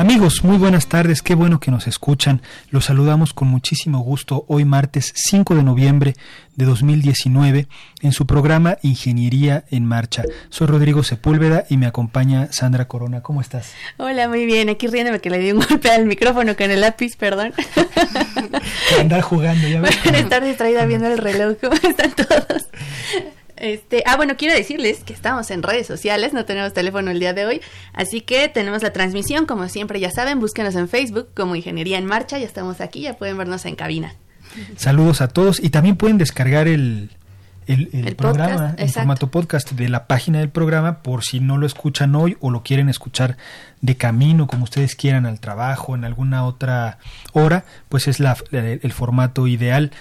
Amigos, muy buenas tardes, qué bueno que nos escuchan. Los saludamos con muchísimo gusto hoy martes 5 de noviembre de 2019 en su programa Ingeniería en Marcha. Soy Rodrigo Sepúlveda y me acompaña Sandra Corona. ¿Cómo estás? Hola, muy bien. Aquí riéndome que le di un golpe al micrófono con el lápiz, perdón. andar jugando, ya ves. estar distraída viendo el reloj. ¿Cómo están todos? Este, ah, bueno, quiero decirles que estamos en redes sociales, no tenemos teléfono el día de hoy, así que tenemos la transmisión, como siempre ya saben, búsquenos en Facebook como Ingeniería en Marcha, ya estamos aquí, ya pueden vernos en cabina. Saludos a todos y también pueden descargar el, el, programa en formato podcast de la página del programa por si no lo escuchan hoy o lo quieren escuchar de camino, como ustedes quieran, al trabajo, en alguna otra hora, pues es la, el formato ideal.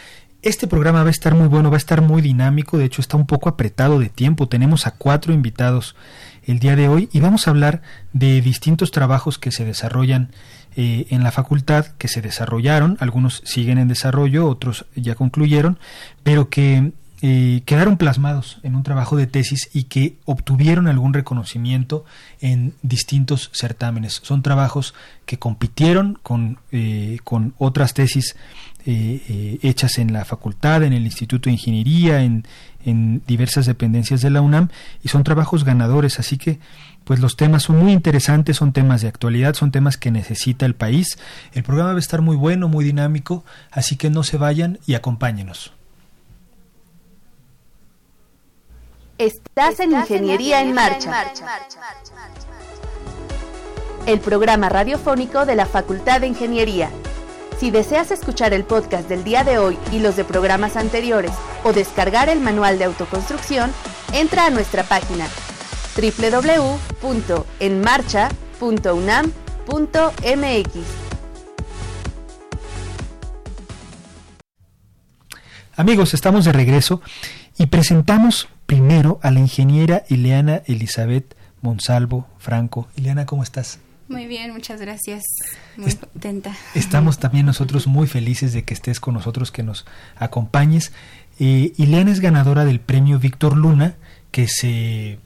Este programa va a estar muy bueno, va a estar muy dinámico, de hecho está un poco apretado de tiempo. Tenemos a cuatro invitados el día de hoy y vamos a hablar de distintos trabajos que se desarrollan eh, en la facultad, que se desarrollaron, algunos siguen en desarrollo, otros ya concluyeron, pero que eh, quedaron plasmados en un trabajo de tesis y que obtuvieron algún reconocimiento en distintos certámenes. Son trabajos que compitieron con, eh, con otras tesis eh, hechas en la facultad, en el Instituto de Ingeniería, en, en diversas dependencias de la UNAM y son trabajos ganadores. Así que pues los temas son muy interesantes, son temas de actualidad, son temas que necesita el país. El programa va a estar muy bueno, muy dinámico, así que no se vayan y acompáñenos. Estás en Ingeniería en Marcha. El programa radiofónico de la Facultad de Ingeniería. Si deseas escuchar el podcast del día de hoy y los de programas anteriores o descargar el manual de autoconstrucción, entra a nuestra página www.enmarcha.unam.mx. Amigos, estamos de regreso y presentamos primero a la ingeniera Ileana Elizabeth Monsalvo Franco. Ileana, ¿cómo estás? Muy bien, muchas gracias. Muy contenta. Estamos también nosotros muy felices de que estés con nosotros, que nos acompañes. Eh, Ileana es ganadora del premio Víctor Luna, que se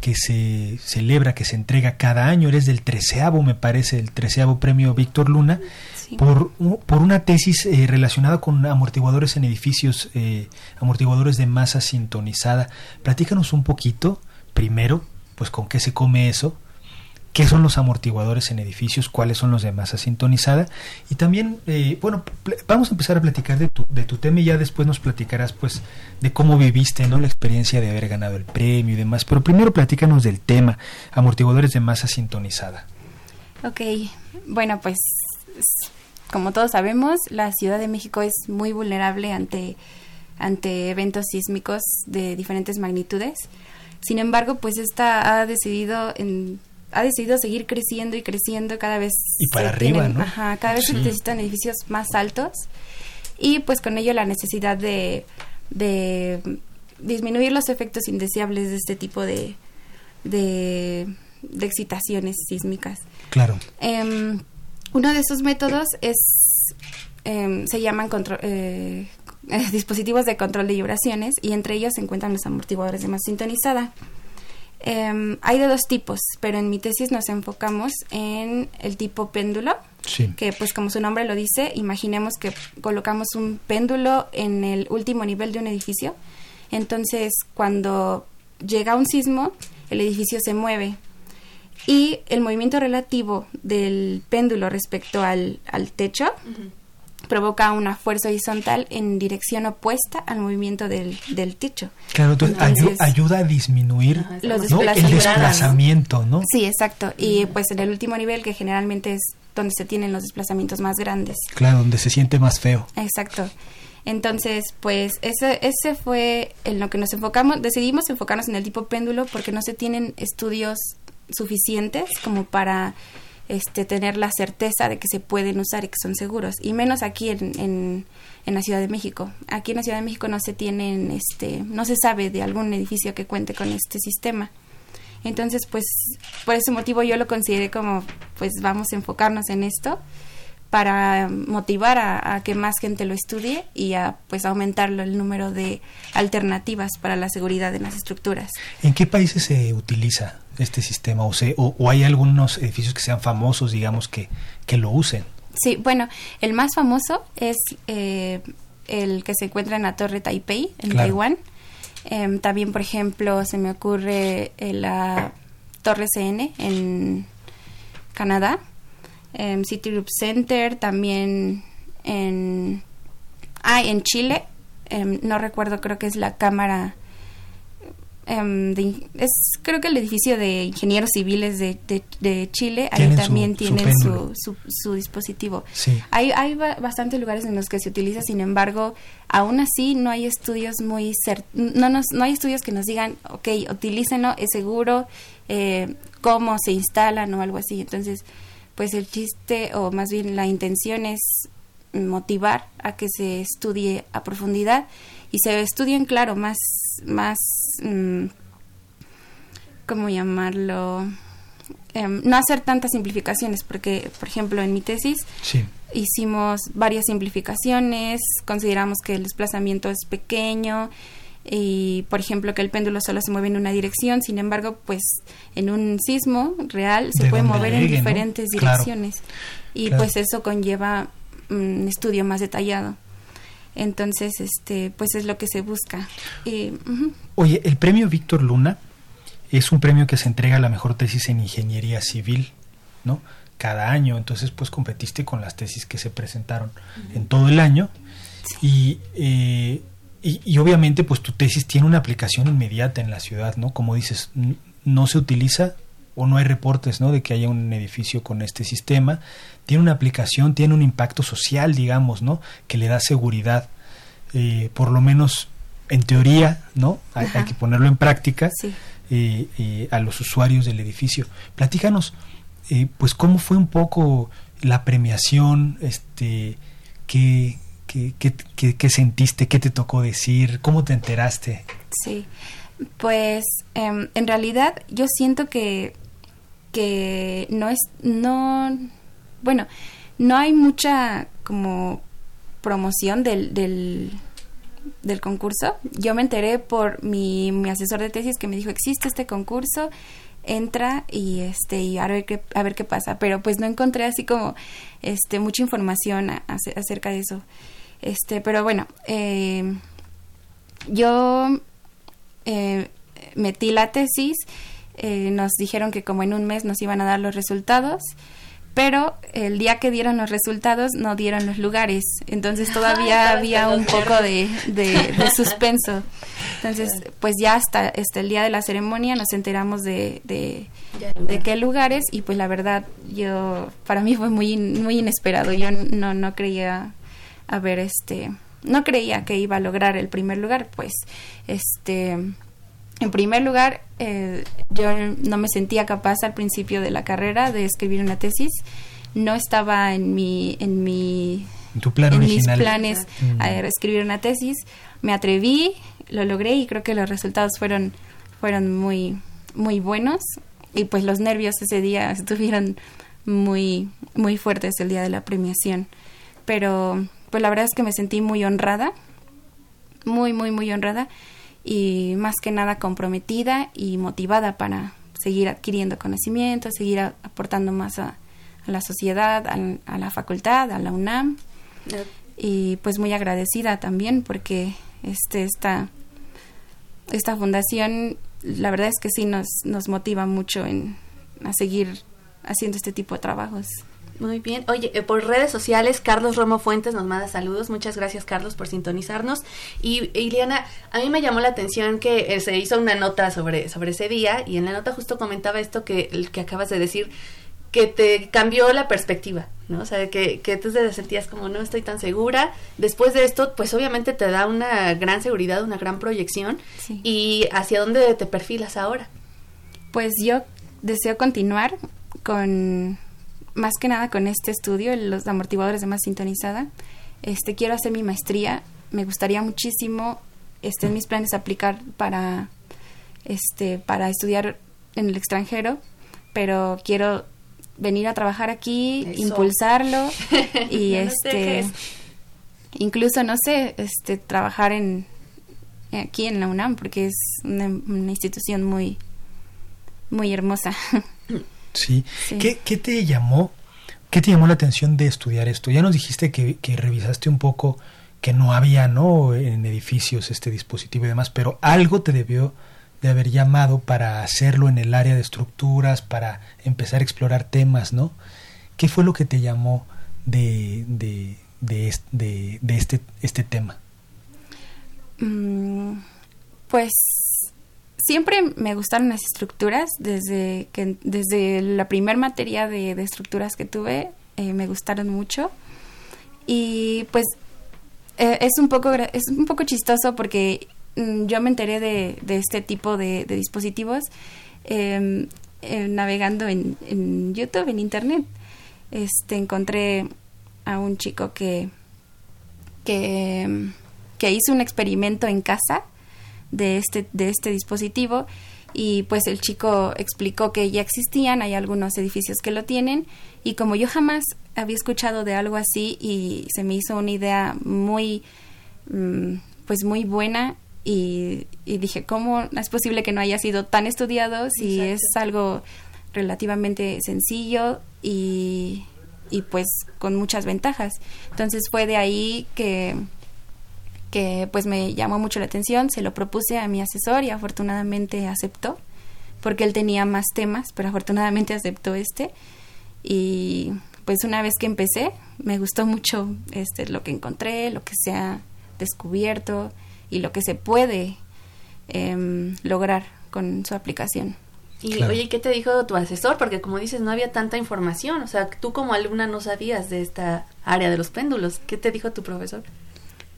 que se celebra, que se entrega cada año, eres del treceavo, me parece, el treceavo premio Víctor Luna, por, por una tesis eh, relacionada con amortiguadores en edificios, eh, amortiguadores de masa sintonizada. Platícanos un poquito, primero, pues con qué se come eso, qué son los amortiguadores en edificios, cuáles son los de masa sintonizada y también, eh, bueno, vamos a empezar a platicar de tu, de tu tema y ya después nos platicarás pues de cómo viviste, ¿no? La experiencia de haber ganado el premio y demás, pero primero platícanos del tema, amortiguadores de masa sintonizada. Ok, bueno, pues como todos sabemos, la Ciudad de México es muy vulnerable ante, ante eventos sísmicos de diferentes magnitudes. Sin embargo, pues esta ha decidido en, ha decidido seguir creciendo y creciendo cada vez. Y para arriba, ¿no? Ajá, cada vez se necesitan edificios más altos y pues con ello la necesidad de, de disminuir los efectos indeseables de este tipo de, de, excitaciones sísmicas. Claro. Em, uno de esos métodos es, em, se llaman eh, dispositivos de control de vibraciones y entre ellos se encuentran los amortiguadores de masa sintonizada. Em, hay de dos tipos, pero en mi tesis nos enfocamos en el tipo péndulo, que pues como su nombre lo dice, imaginemos que colocamos un péndulo en el último nivel de un edificio, entonces cuando llega un sismo, el edificio se mueve. Y el movimiento relativo del péndulo respecto al, al techo provoca una fuerza horizontal en dirección opuesta al movimiento del, del techo. Claro, entonces, ayuda a disminuir los el desplazamiento, ¿no? Sí, exacto. Y pues en el último nivel, que generalmente es donde se tienen los desplazamientos más grandes. Claro, donde se siente más feo. Exacto. Entonces, pues ese, ese fue en lo que nos enfocamos. Decidimos enfocarnos en el tipo péndulo porque no se tienen estudios suficientes como para este, tener la certeza de que se pueden usar y que son seguros, y menos aquí en, en, la Ciudad de México. Aquí en la Ciudad de México no se tienen, este, no se sabe de algún edificio que cuente con este sistema. Entonces, pues, por ese motivo yo lo consideré como, pues, vamos a enfocarnos en esto para motivar a, que más gente lo estudie y a pues aumentar el número de alternativas para la seguridad en las estructuras. ¿En qué países se utiliza este sistema o, o, hay algunos edificios que sean famosos, digamos, que, que lo usen? Sí, bueno, el más famoso es eh, el que se encuentra en la Torre Taipei, en Taiwán. Em, también, por ejemplo, se me ocurre eh, la Torre CN en Canadá en Citigroup Center, también en, ah, en Chile, em, no recuerdo, creo que es la Cámara, em, es creo que el edificio de ingenieros civiles de, de, Chile, ahí también tienen su, su, dispositivo. Hay, hay bastantes lugares en los que se utiliza, sin embargo, aún así no hay estudios muy no, nos, no hay estudios que nos digan, ok, utilícenlo, es seguro, eh, cómo se instalan o algo así. Entonces, pues el chiste o más bien la intención es motivar a que se estudie a profundidad y se estudien, claro, más, más, mm, ¿cómo llamarlo? Em, no hacer tantas simplificaciones, porque, por ejemplo, en mi tesis hicimos varias simplificaciones, consideramos que el desplazamiento es pequeño, y por ejemplo que el péndulo solo se mueve en una dirección, sin embargo, pues en un sismo real se puede mover en diferentes direcciones. Y pues eso conlleva un estudio más detallado. Entonces, este, pues es lo que se busca. Oye, el premio Víctor Luna es un premio que se entrega a la mejor tesis en ingeniería civil, ¿no? Cada año, entonces pues competiste con las tesis que se presentaron en todo el año y eh, y, obviamente pues tu tesis tiene una aplicación inmediata en la ciudad, ¿no? Como dices, no se utiliza o no hay reportes, ¿no? De que haya un edificio con este sistema. Tiene una aplicación, tiene un impacto social, digamos, ¿no? Que le da seguridad, eh, por lo menos en teoría, ¿no? Hay, que ponerlo en práctica eh, eh, a los usuarios del edificio. Platícanos, pues cómo fue un poco la premiación, este, qué, ¿Qué, sentiste? ¿Qué te tocó decir? ¿Cómo te enteraste? Sí, pues em, en realidad yo siento que, que no es, no, bueno, no hay mucha como promoción del, del, concurso. Yo me enteré por mi, mi asesor de tesis que me dijo, existe este concurso, entra y este y a ver qué a ver qué pasa pero pues no encontré así como este mucha información acerca de eso este, pero bueno, eh, yo eh, metí la tesis, eh, nos dijeron que como en un mes nos iban a dar los resultados, pero el día que dieron los resultados no dieron los lugares, entonces todavía había un poco de, suspenso. Entonces, pues ya hasta, hasta, el día de la ceremonia nos enteramos de, de, de, qué lugares y pues la verdad yo, para mí fue muy, muy inesperado, yo no, no creía a ver, este, no creía que iba a lograr el primer lugar, pues, este, en primer lugar, eh, yo no me sentía capaz al principio de la carrera de escribir una tesis, no estaba en mi, en mi, en mis planes a escribir una tesis, me atreví, lo logré y creo que los resultados fueron, fueron muy, muy buenos. Y pues los nervios ese día estuvieron muy, muy fuertes el día de la premiación, pero pues la verdad es que me sentí muy honrada, muy, muy, muy honrada y más que nada comprometida y motivada para seguir adquiriendo conocimiento, seguir aportando más a, la sociedad, a, la facultad, a la UNAM. Y pues muy agradecida también porque este esta, esta fundación la verdad es que sí nos, nos motiva mucho en, a seguir haciendo este tipo de trabajos. Muy bien. Oye, eh, por redes sociales, Carlos Romo Fuentes nos manda saludos. Muchas gracias, Carlos, por sintonizarnos. Y, Iliana, a mí me llamó la atención que eh, se hizo una nota sobre, sobre ese día y en la nota justo comentaba esto que, que acabas de decir, que te cambió la perspectiva, ¿no? O sea, que, que tú te sentías como no estoy tan segura. Después de esto, pues obviamente te da una gran seguridad, una gran proyección. ¿Y hacia dónde te perfilas ahora? Pues yo deseo continuar con más que nada con este estudio, los amortiguadores de más sintonizada. Este, quiero hacer mi maestría, me gustaría muchísimo, este, en mis planes aplicar para, este, para estudiar en el extranjero, pero quiero venir a trabajar aquí, impulsarlo y este, incluso no sé, este, trabajar en aquí en la UNAM porque es una, una institución muy, muy hermosa. Sí. ¿Qué, ¿Qué, te llamó? ¿Qué te llamó la atención de estudiar esto? Ya nos dijiste que, que revisaste un poco que no había, ¿no? En edificios este dispositivo y demás, pero algo te debió de haber llamado para hacerlo en el área de estructuras, para empezar a explorar temas, ¿no? ¿Qué fue lo que te llamó de, de, de, de, de este, este tema? Mm, pues siempre me gustaron las estructuras, desde, que, desde la primer materia de, estructuras que tuve, eh, me gustaron mucho. Y pues eh, es, un poco, es un poco chistoso porque mm, yo me enteré de, este tipo de, dispositivos em, eh, navegando en, en, YouTube, en Internet. Este, encontré a un chico que, que, que hizo un experimento en casa de este, de este dispositivo. Y pues el chico explicó que ya existían, hay algunos edificios que lo tienen. Y como yo jamás había escuchado de algo así y se me hizo una idea muy mm, pues muy buena y, dije cómo es posible que no haya sido tan estudiado si es algo relativamente sencillo y, y pues con muchas ventajas entonces fue de ahí que que pues me llamó mucho la atención, se lo propuse a mi asesor y afortunadamente aceptó, porque él tenía más temas, pero afortunadamente aceptó este. Y pues una vez que empecé, me gustó mucho este lo que encontré, lo que se ha descubierto y lo que se puede em, lograr con su aplicación. Y oye, ¿qué te dijo tu asesor? Porque como dices, no había tanta información, o sea, tú como alumna no sabías de esta área de los péndulos. ¿Qué te dijo tu profesor?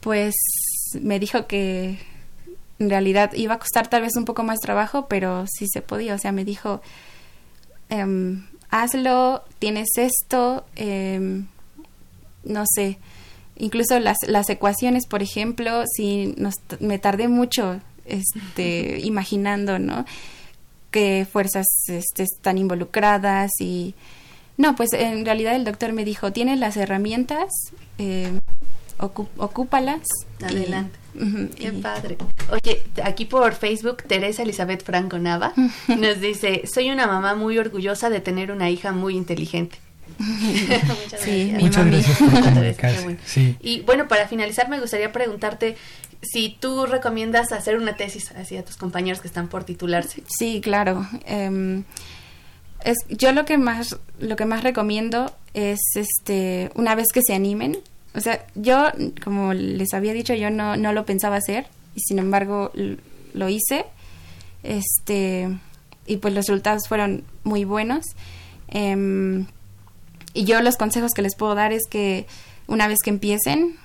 pues me dijo que en realidad iba a costar tal vez un poco más trabajo, pero sí se podía. O sea, me dijo, em, hazlo, tienes esto, em, no sé, incluso las, las ecuaciones, por ejemplo, si me tardé mucho este, imaginando, ¿no? qué fuerzas este, están involucradas y... No, pues en realidad el doctor me dijo, tienes las herramientas, eh, ocúpalas. Adelante. Qué padre. Oye, aquí por Facebook, Teresa Elizabeth Franco Nava nos dice, soy una mamá muy orgullosa de tener una hija muy inteligente. Muchas gracias. Muchas gracias por comunicarse. Y bueno, para finalizar me gustaría preguntarte si tú recomiendas hacer una tesis así a tus compañeros que están por titularse. Sí, claro. Em, es, yo lo que más lo que más recomiendo es este una vez que se animen o sea, yo, como les había dicho, yo no, no lo pensaba hacer y sin embargo lo hice. Este, y pues los resultados fueron muy buenos. Em, y yo los consejos que les puedo dar es que una vez que empiecen,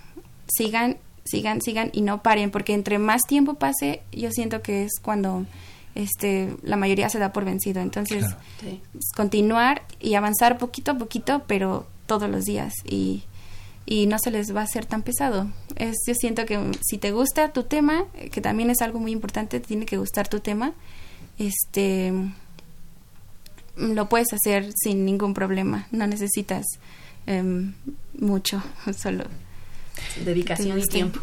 sigan, sigan, sigan y no paren, porque entre más tiempo pase, yo siento que es cuando este la mayoría se da por vencido. Entonces, continuar y avanzar poquito a poquito, pero todos los días y y no se les va a hacer tan pesado. Es, yo siento que si te gusta tu tema, que también es algo muy importante, tiene que gustar tu tema, este lo puedes hacer sin ningún problema, no necesitas em, mucho, solo dedicación y tiempo.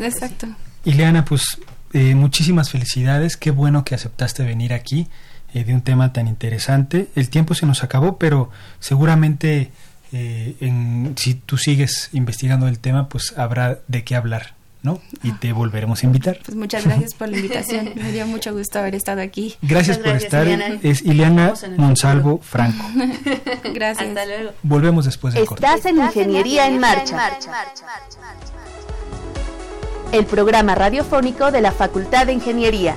exacto. Ileana, pues eh, muchísimas felicidades, qué bueno que aceptaste venir aquí eh, de un tema tan interesante. El tiempo se nos acabó, pero seguramente eh, en, si tú sigues investigando el tema, pues habrá de qué hablar ¿no? Y te volveremos a invitar. Pues muchas gracias por la invitación. Me dio mucho gusto haber estado aquí. Gracias por estar. Es Ileana Monsalvo Franco. gracias. Hasta luego. Volvemos después del corte. Estás en Ingeniería en Marcha. El programa radiofónico de la Facultad de Ingeniería.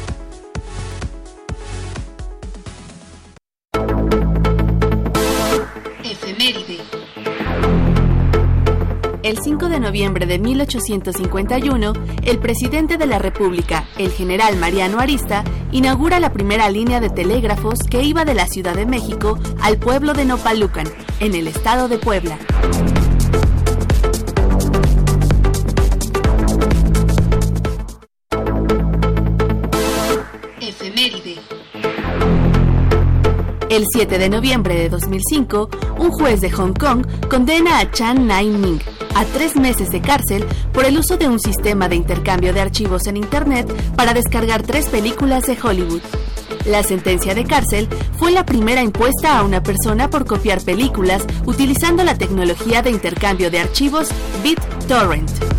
El 5 de noviembre de 1851, el presidente de la República, el general Mariano Arista, inaugura la primera línea de telégrafos que iba de la Ciudad de México al pueblo de Nopalucan, en el estado de Puebla. El 7 de noviembre de 2005, un juez de Hong Kong condena a Chan Nai-ming a tres meses de cárcel por el uso de un sistema de intercambio de archivos en Internet para descargar tres películas de Hollywood. La sentencia de cárcel fue la primera impuesta a una persona por copiar películas utilizando la tecnología de intercambio de archivos BitTorrent.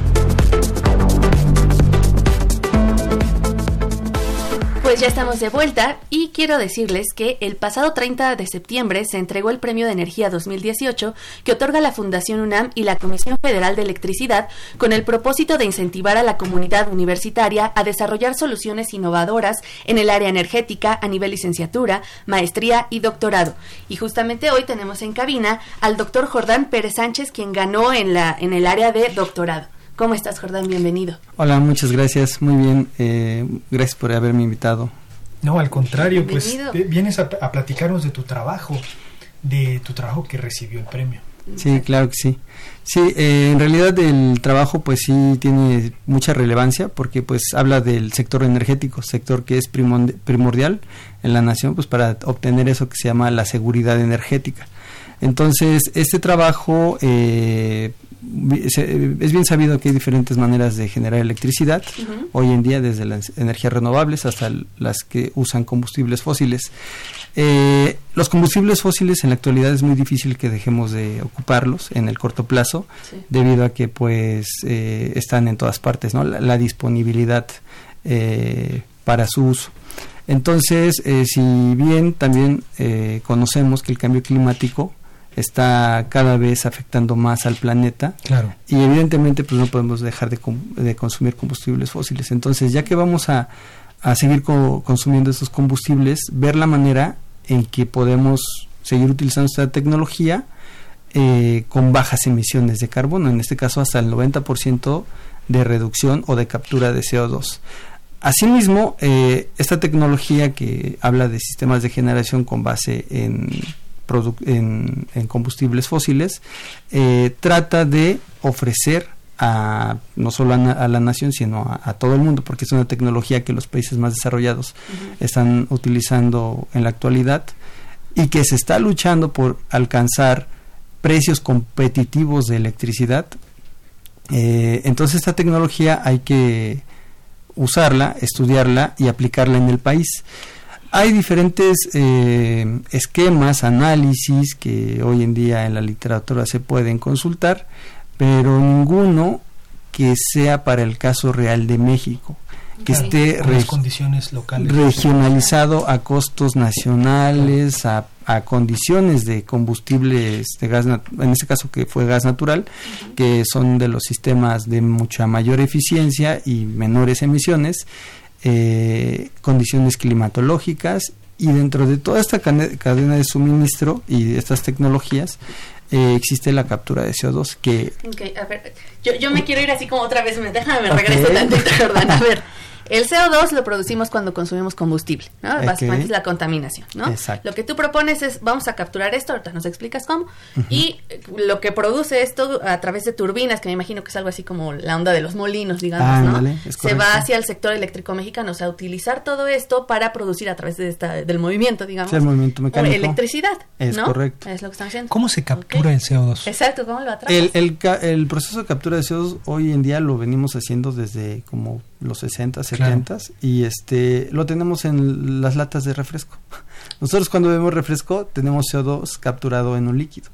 Pues ya estamos de vuelta y quiero decirles que el pasado 30 de septiembre se entregó el Premio de Energía 2018 que otorga la Fundación UNAM y la Comisión Federal de Electricidad con el propósito de incentivar a la comunidad universitaria a desarrollar soluciones innovadoras en el área energética a nivel licenciatura, maestría y doctorado. Y justamente hoy tenemos en cabina al doctor Jordán Pérez Sánchez quien ganó en, la, en el área de doctorado. ¿Cómo estás, Jordán? Bienvenido. Hola, muchas gracias. Muy bien. Eh, gracias por haberme invitado. No, al contrario, pues vienes a, platicarnos de tu trabajo, de tu trabajo que recibió el premio. Sí, claro que sí. Sí, eh, en realidad el trabajo pues sí tiene mucha relevancia porque pues habla del sector energético, sector que es primordial en la nación pues para obtener eso que se llama la seguridad energética. Entonces, este trabajo eh, es bien sabido que hay diferentes maneras de generar electricidad hoy en día, desde las energías renovables hasta las que usan combustibles fósiles. Eh, los combustibles fósiles en la actualidad es muy difícil que dejemos de ocuparlos en el corto plazo, debido a que pues eh, están en todas partes, ¿no? La, disponibilidad eh, para su uso. Entonces, si bien también conocemos que el cambio climático está cada vez afectando más al planeta. Claro. y evidentemente pues no podemos dejar de, de consumir combustibles fósiles. Entonces ya que vamos a, a seguir consumiendo estos combustibles ver la manera en que podemos seguir utilizando esta tecnología eh, con bajas emisiones de carbono en este caso hasta el 90% de reducción o de captura de CO2 Asimismo, eh, esta tecnología que habla de sistemas de generación con base en en, combustibles fósiles, eh, trata de ofrecer a no solo a, la nación, sino a, todo el mundo, porque es una tecnología que los países más desarrollados están utilizando en la actualidad y que se está luchando por alcanzar precios competitivos de electricidad. Eh, entonces esta tecnología hay que usarla, estudiarla y aplicarla en el país. Hay diferentes eh, esquemas, análisis que hoy en día en la literatura se pueden consultar, pero ninguno que sea para el caso real de México, que esté condiciones locales, regionalizado a costos nacionales, a, condiciones de combustibles de gas, en este caso que fue gas natural, que son de los sistemas de mucha mayor eficiencia y menores emisiones eh, condiciones climatológicas y dentro de toda esta cadena de suministro y de estas tecnologías eh, existe la captura de CO2 que... a ver, yo, yo, me quiero ir así como otra vez, déjame me regreso tantito, Jordán, a ver. El CO2 lo producimos cuando consumimos combustible, ¿no? Básicamente es la contaminación, ¿no? Exacto. Lo que tú propones es, vamos a capturar esto, ahorita nos explicas cómo, y lo que produce esto a través de turbinas, que me imagino que es algo así como la onda de los molinos, digamos, ¿no? Se va hacia el sector eléctrico mexicano, o sea, utilizar todo esto para producir a través de esta, del movimiento, digamos. el movimiento mecánico. electricidad, Es correcto. Es lo que están haciendo. ¿Cómo se captura el CO2? Exacto, ¿cómo lo atrapas? El, el, el proceso de captura de CO2 hoy en día lo venimos haciendo desde como los 60, 70 y este lo tenemos en las latas de refresco. Nosotros cuando vemos refresco tenemos CO2 capturado en un líquido.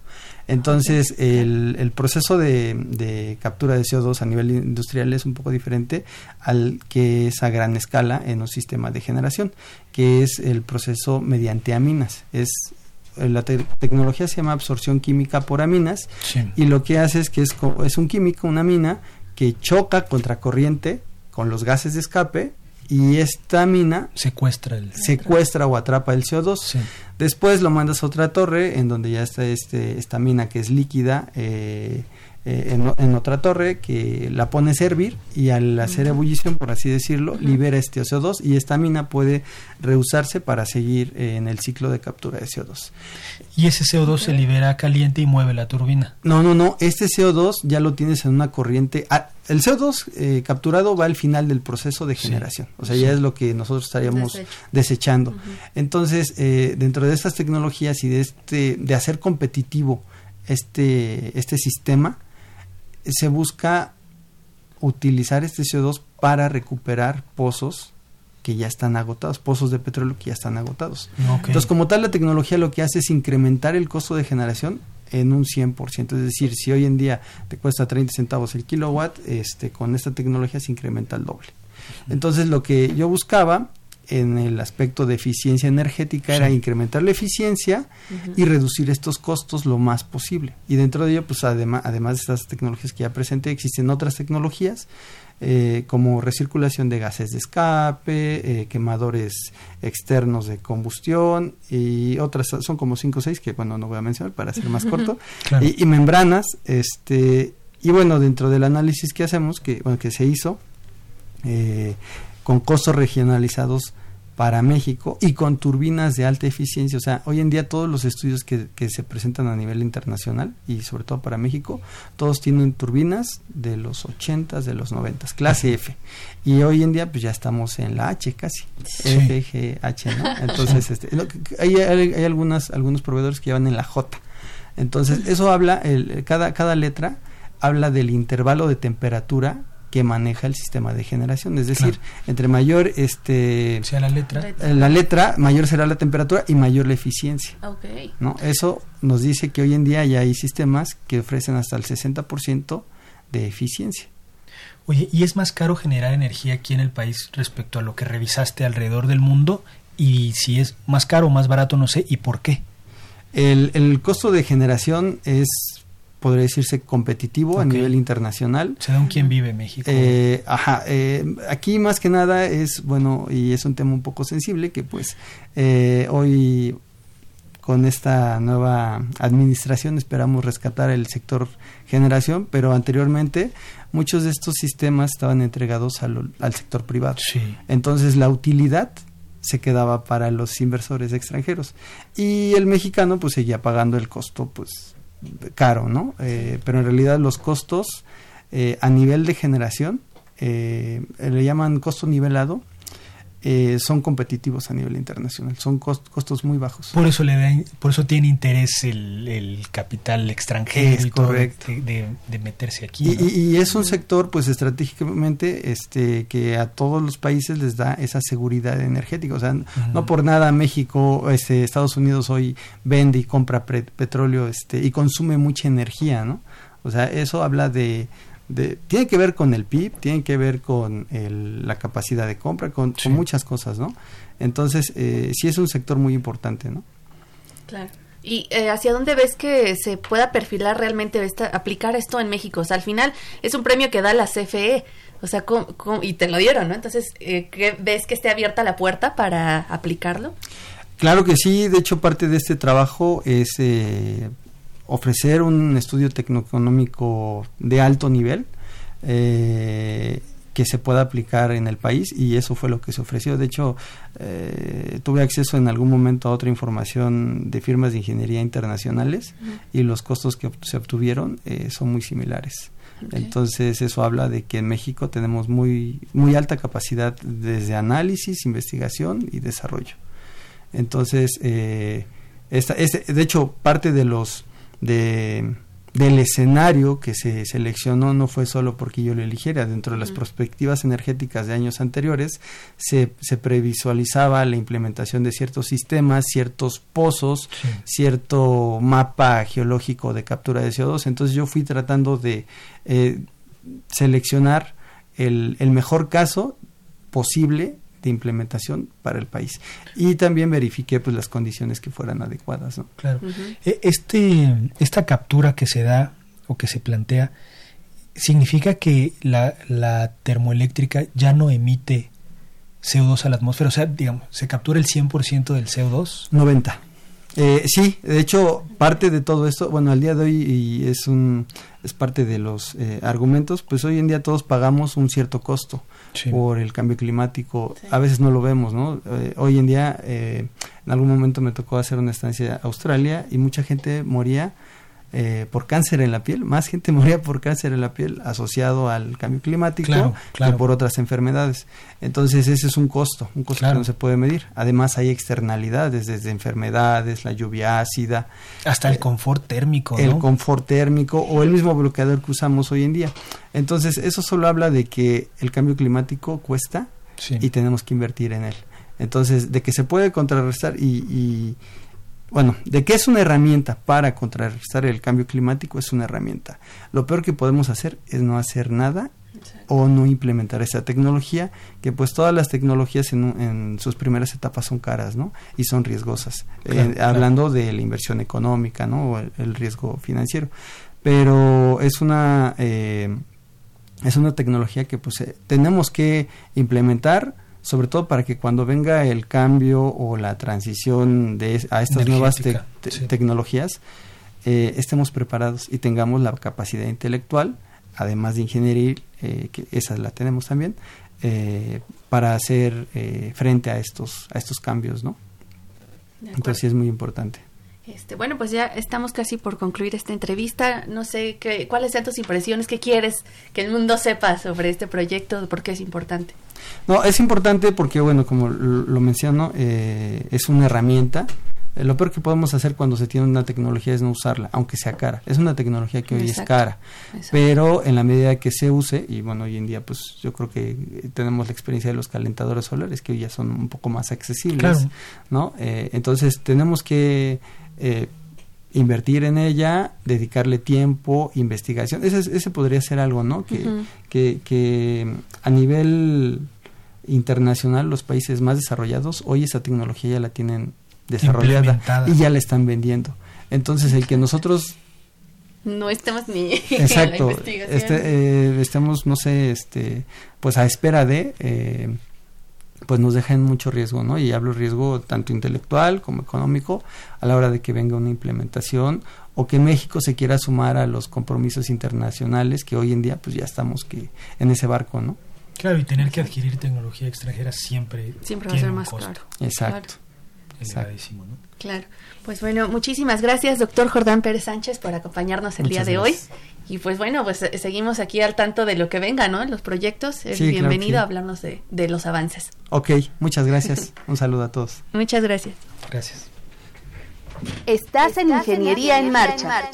Entonces el, el, proceso de, de, captura de CO2 a nivel industrial es un poco diferente al que es a gran escala en un sistema de generación, que es el proceso mediante aminas. Es la tecnología se llama absorción química por aminas y lo que hace es que es, es un químico, una amina que choca contra corriente con los gases de escape y esta mina secuestra el secuestra o atrapa el CO2. Después lo mandas a otra torre en donde ya está este esta mina que es líquida eh, eh, en, otra torre que la pone a servir y al hacer ebullición, por así decirlo, libera este CO2 y esta mina puede reusarse para seguir eh, en el ciclo de captura de CO2. ¿Y ese CO2 se libera caliente y mueve la turbina? No, no, no. Este CO2 ya lo tienes en una corriente. Ah, el CO2 eh, capturado va al final del proceso de generación. o sea, ya es lo que nosotros estaríamos desechando. Entonces, dentro de estas tecnologías y de, este, de hacer competitivo este, este sistema, se busca utilizar este CO2 para recuperar pozos que ya están agotados, pozos de petróleo que ya están agotados. Entonces, como tal, la tecnología lo que hace es incrementar el costo de generación en un 100%. Es decir, si hoy en día te cuesta 30 centavos el kilowatt, este, con esta tecnología se incrementa el doble. Entonces, lo que yo buscaba en el aspecto de eficiencia energética era incrementar la eficiencia y reducir estos costos lo más posible. Y dentro de ello, pues además, además de estas tecnologías que ya presenté, existen otras tecnologías eh, como recirculación de gases de escape, eh, quemadores externos de combustión y otras, son como cinco o seis que bueno, no voy a mencionar para ser más corto, y, membranas, este, y bueno, dentro del análisis que hacemos, que, bueno, que se hizo, eh, con costos regionalizados para México y con turbinas de alta eficiencia. O sea, hoy en día todos los estudios que, se presentan a nivel internacional y sobre todo para México, todos tienen turbinas de los 80, de los 90, clase F. Y hoy en día pues ya estamos en la H casi, F, G, H, ¿no? Entonces, este, hay, hay, algunas, algunos proveedores que llevan en la J. Entonces, eso habla, el, cada, cada letra habla del intervalo de temperatura que maneja el sistema de generación. Es decir, entre mayor este sea la letra. La letra, mayor será la temperatura y mayor la eficiencia. ¿no? Eso nos dice que hoy en día ya hay sistemas que ofrecen hasta el 60% de eficiencia. Oye, ¿y es más caro generar energía aquí en el país respecto a lo que revisaste alrededor del mundo? Y si es más caro o más barato, no sé, ¿y por qué? El, el costo de generación es podría decirse competitivo a nivel internacional. ¿Según quién vive México? Eh, ajá, eh, aquí más que nada es, bueno, y es un tema un poco sensible, que pues eh, hoy con esta nueva administración esperamos rescatar el sector generación, pero anteriormente muchos de estos sistemas estaban entregados al, al sector privado. Sí. Entonces la utilidad se quedaba para los inversores extranjeros y el mexicano pues seguía pagando el costo pues caro, ¿no? Eh, pero en realidad los costos eh, a nivel de generación eh, le llaman costo nivelado eh, son competitivos a nivel internacional, son costos muy bajos. Por eso le por eso tiene interés el, capital extranjero y correcto. de, meterse aquí. Y, es un sector, pues estratégicamente, este, que a todos los países les da esa seguridad energética. O sea, no por nada México, este, Estados Unidos hoy vende y compra petróleo, este, y consume mucha energía, ¿no? O sea, eso habla de, tiene que ver con el PIB, tiene que ver con la capacidad de compra, con, muchas cosas, ¿no? Entonces, eh, sí es un sector muy importante, ¿no? Claro. ¿Y eh, hacia dónde ves que se pueda perfilar realmente esta, aplicar esto en México? O sea, al final es un premio que da la CFE, o sea, y te lo dieron, ¿no? Entonces, eh, ¿ves que esté abierta la puerta para aplicarlo? Claro que sí, de hecho parte de este trabajo es eh, ofrecer un estudio tecnoeconómico de alto nivel eh, que se pueda aplicar en el país y eso fue lo que se ofreció. De hecho, eh, tuve acceso en algún momento a otra información de firmas de ingeniería internacionales y los costos que se obtuvieron eh, son muy similares. Entonces eso habla de que en México tenemos muy muy alta capacidad desde análisis, investigación y desarrollo. Entonces eh, esta, este, de hecho parte de los de del escenario que se seleccionó no fue solo porque yo lo eligiera. Dentro de las perspectivas energéticas de años anteriores se, se, previsualizaba la implementación de ciertos sistemas, ciertos pozos, cierto mapa geológico de captura de CO2. Entonces yo fui tratando de eh, seleccionar el, el mejor caso posible de implementación para el país. Y también verifiqué pues las condiciones que fueran adecuadas ¿no? claro. E, este esta captura que se da o que se plantea significa que la, la termoeléctrica ya no emite CO2 a la atmósfera o sea digamos se captura el 100% del CO2 90 eh, sí, de hecho, parte de todo esto, bueno, al día de hoy y es un es parte de los eh, argumentos, pues hoy en día todos pagamos un cierto costo por el cambio climático. A veces no lo vemos, ¿no? Eh, hoy en día, eh, en algún momento me tocó hacer una estancia a Australia y mucha gente moría eh, por cáncer en la piel, más gente moría por cáncer en la piel asociado al cambio climático que por otras enfermedades. Entonces ese es un costo, un costo que no se puede medir. Además hay externalidades desde enfermedades, la lluvia ácida. Hasta el eh, confort térmico. El confort térmico o el mismo bloqueador que usamos hoy en día. Entonces eso solo habla de que el cambio climático cuesta y tenemos que invertir en él. Entonces, de que se puede contrarrestar y bueno, de que es una herramienta para contrarrestar el cambio climático, es una herramienta. Lo peor que podemos hacer es no hacer nada o no implementar esa tecnología, que pues todas las tecnologías en, sus primeras etapas son caras, ¿no? Y son riesgosas, eh, hablando de la inversión económica, ¿no? O el, riesgo financiero. Pero es una, eh, es una tecnología que pues eh, tenemos que implementar, sobre todo para que cuando venga el cambio o la transición de, a estas nuevas tecnologías, eh, estemos preparados y tengamos la capacidad intelectual, además de ingeniería, eh, que esa la tenemos también, eh, para hacer frente a estos, a estos cambios, ¿no? Entonces sí es muy importante. Este, bueno, pues ya estamos casi por concluir esta entrevista. No sé qué, cuáles sean tus impresiones, qué quieres que el mundo sepa sobre este proyecto, por qué es importante. No, es importante porque, bueno, como lo menciono, eh, es una herramienta. Eh, lo peor que podemos hacer cuando se tiene una tecnología es no usarla, aunque sea cara. Es una tecnología que hoy es cara, pero en la medida que se use, y bueno, hoy en día pues yo creo que tenemos la experiencia de los calentadores solares que hoy ya son un poco más accesibles, ¿no? Eh, entonces tenemos que invertir en ella, dedicarle tiempo, investigación. Ese, ese podría ser algo, ¿no? Que, que, que a nivel internacional los países más desarrollados hoy esa tecnología ya la tienen desarrollada y ya la están vendiendo. Entonces el que nosotros no estemos ni exacto este, eh, estemos no sé este pues a espera de eh, pues nos deja en mucho riesgo no y hablo riesgo tanto intelectual como económico a la hora de que venga una implementación o que México se quiera sumar a los compromisos internacionales que hoy en día pues ya estamos que en ese barco no Claro, y tener que adquirir tecnología extranjera siempre, siempre va a ser más caro. Exacto. Claro. ¿no? Claro. Pues bueno, muchísimas gracias, doctor Jordán Pérez Sánchez, por acompañarnos el día de hoy. Y pues bueno, pues eh, seguimos aquí al tanto de lo que venga, ¿no? Los proyectos. bienvenido a hablarnos de, de los avances. Ok, muchas gracias. Un saludo a todos. Muchas gracias. Gracias. Estás en Ingeniería en Marcha.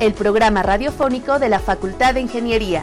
El programa radiofónico de la Facultad de Ingeniería.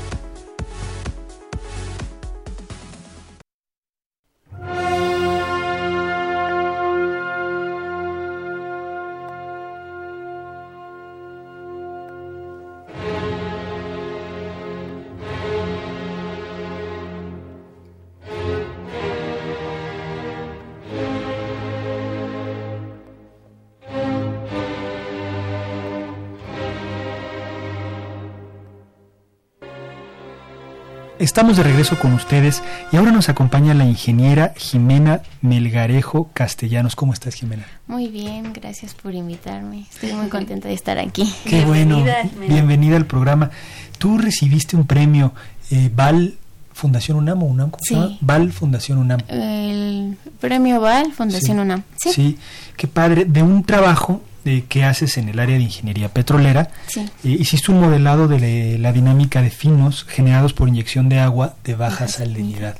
estamos de regreso con ustedes y ahora nos acompaña la ingeniera Jimena Melgarejo Castellanos. ¿Cómo estás, Jimena? Muy bien, gracias por invitarme. Estoy muy contenta de estar aquí. Qué bueno. Bienvenida al programa. Tú recibiste un premio eh, Val Fundación UNAM o UNAM, ¿cómo se llama? Val Fundación UNAM. El premio Val Fundación UNAM. ¿Sí? sí, qué padre. De un trabajo de qué haces en el área de ingeniería petrolera. Sí. Eh, hiciste un modelado de la dinámica de finos generados por inyección de agua de baja salinidad,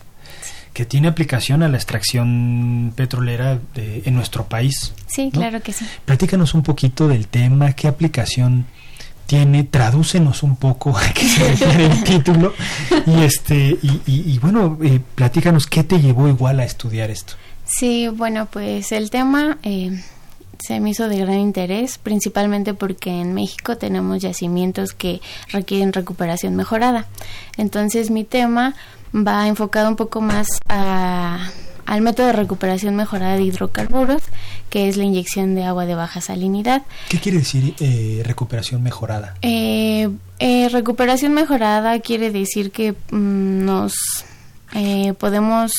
que tiene aplicación a la extracción petrolera de, en nuestro país. Sí, claro que sí. Platícanos un poquito del tema, qué aplicación tiene, tradúcenos un poco a qué se refiere el título y este y, y, bueno, eh, platícanos qué te llevó igual a estudiar esto. Sí, bueno, pues el tema eh, se me hizo de gran interés, principalmente porque en México tenemos yacimientos que requieren recuperación mejorada. Entonces mi tema va enfocado un poco más al método de recuperación mejorada de hidrocarburos, que es la inyección de agua de baja salinidad. ¿Qué quiere decir eh, recuperación mejorada? Eh, eh, recuperación mejorada quiere decir que mm, nos podemos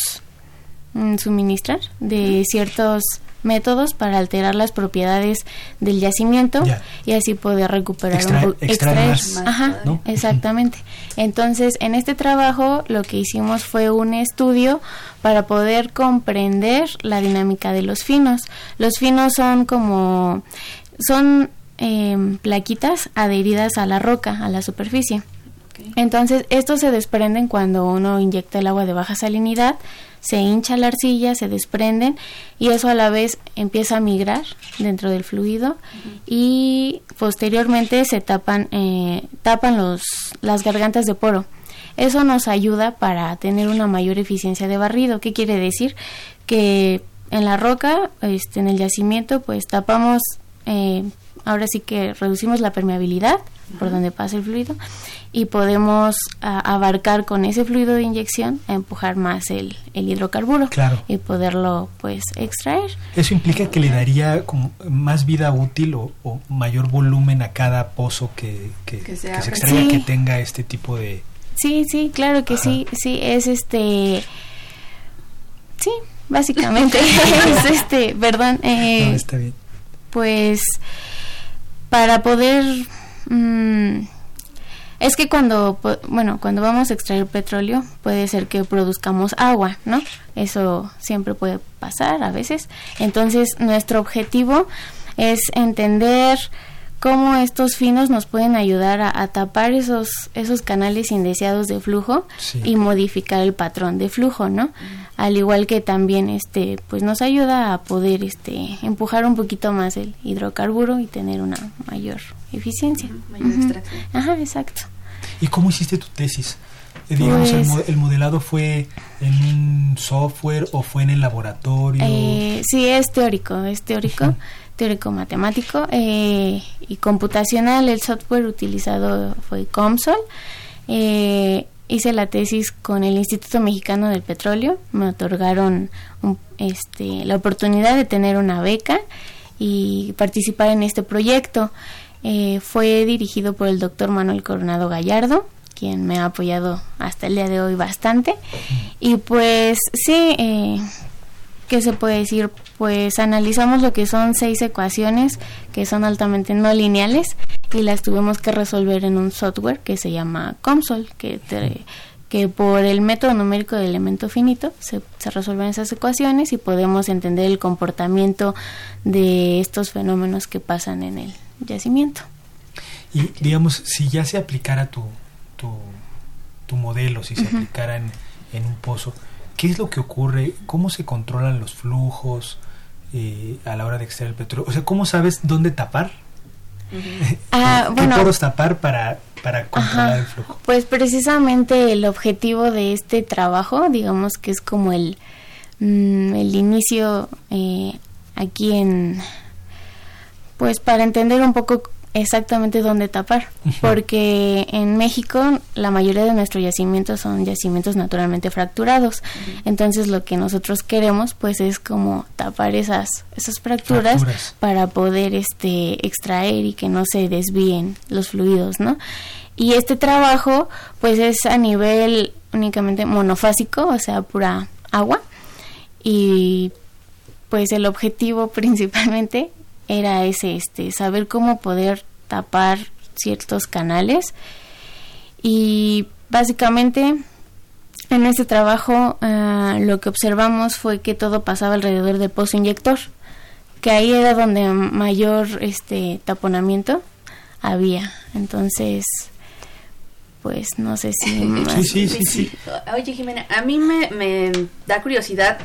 mm, suministrar de ciertos métodos para alterar las propiedades del yacimiento y así poder recuperar un extraer, Ajá, exactamente. Entonces, en este trabajo lo que hicimos fue un estudio para poder comprender la dinámica de los finos. Los finos son como son em, plaquitas adheridas a la roca, a la superficie. Entonces, estos se desprenden cuando uno inyecta el agua de baja salinidad se hincha la arcilla, se desprenden y eso a la vez empieza a migrar dentro del fluido y posteriormente se tapan, eh, tapan los, las gargantas de poro. Eso nos ayuda para tener una mayor eficiencia de barrido. ¿Qué quiere decir? Que en la roca, este, en el yacimiento, pues tapamos, eh, ahora sí que reducimos la permeabilidad por donde pasa el fluido y podemos abarcar con ese fluido de inyección a empujar más el, el hidrocarburo y poderlo pues extraer. Eso implica que le daría como más vida útil o, mayor volumen a cada pozo que, que, se, extraiga que tenga este tipo de... Sí, sí, claro que sí, sí, es este... Sí, básicamente es este, perdón. Eh, está bien. Pues para poder... Mm, es que cuando, bueno, cuando vamos a extraer petróleo puede ser que produzcamos agua, ¿no? Eso siempre puede pasar a veces. Entonces, nuestro objetivo es entender cómo estos finos nos pueden ayudar a, tapar esos esos canales indeseados de flujo y modificar el patrón de flujo, ¿no? Al igual que también este pues nos ayuda a poder este empujar un poquito más el hidrocarburo y tener una mayor eficiencia. Ajá, exacto. ¿Y cómo hiciste tu tesis? Eh, digamos, pues el, modelado fue en un software o fue en el laboratorio? Eh, sí, es teórico, es teórico, teórico matemático eh, y computacional. El software utilizado fue COMSOL. Eh, hice la tesis con el Instituto Mexicano del Petróleo. Me otorgaron este, la oportunidad de tener una beca y participar en este proyecto. Eh, fue dirigido por el doctor Manuel Coronado Gallardo, quien me ha apoyado hasta el día de hoy bastante. Y pues sí, eh, ¿qué se puede decir? Pues analizamos lo que son seis ecuaciones que son altamente no lineales y las tuvimos que resolver en un software que se llama COMSOL, que, que por el método numérico de elemento finito se, se resuelven esas ecuaciones y podemos entender el comportamiento de estos fenómenos que pasan en el yacimiento. Y digamos, si ya se aplicara tu, tu, modelo, si se aplicara en, un pozo, ¿qué es lo que ocurre? ¿Cómo se controlan los flujos eh, a la hora de extraer el petróleo? O sea, ¿cómo sabes dónde tapar? Ah, ¿Qué poros tapar para, para controlar el flujo? Pues precisamente el objetivo de este trabajo, digamos que es como el, mm, el inicio eh, aquí en, pues para entender un poco exactamente dónde tapar, porque en México la mayoría de nuestros yacimientos son yacimientos naturalmente fracturados. Entonces lo que nosotros queremos pues es como tapar esas esas fracturas, para poder este extraer y que no se desvíen los fluidos, ¿no? Y este trabajo pues es a nivel únicamente monofásico, o sea, pura agua. Y pues el objetivo principalmente era ese, este, saber cómo poder tapar ciertos canales. Y básicamente en este trabajo ah, lo que observamos fue que todo pasaba alrededor del pozo inyector, que ahí era donde mayor este taponamiento había. Entonces, pues no sé si... Sí, sí, sí, Oye, Jimena, a mí me, da curiosidad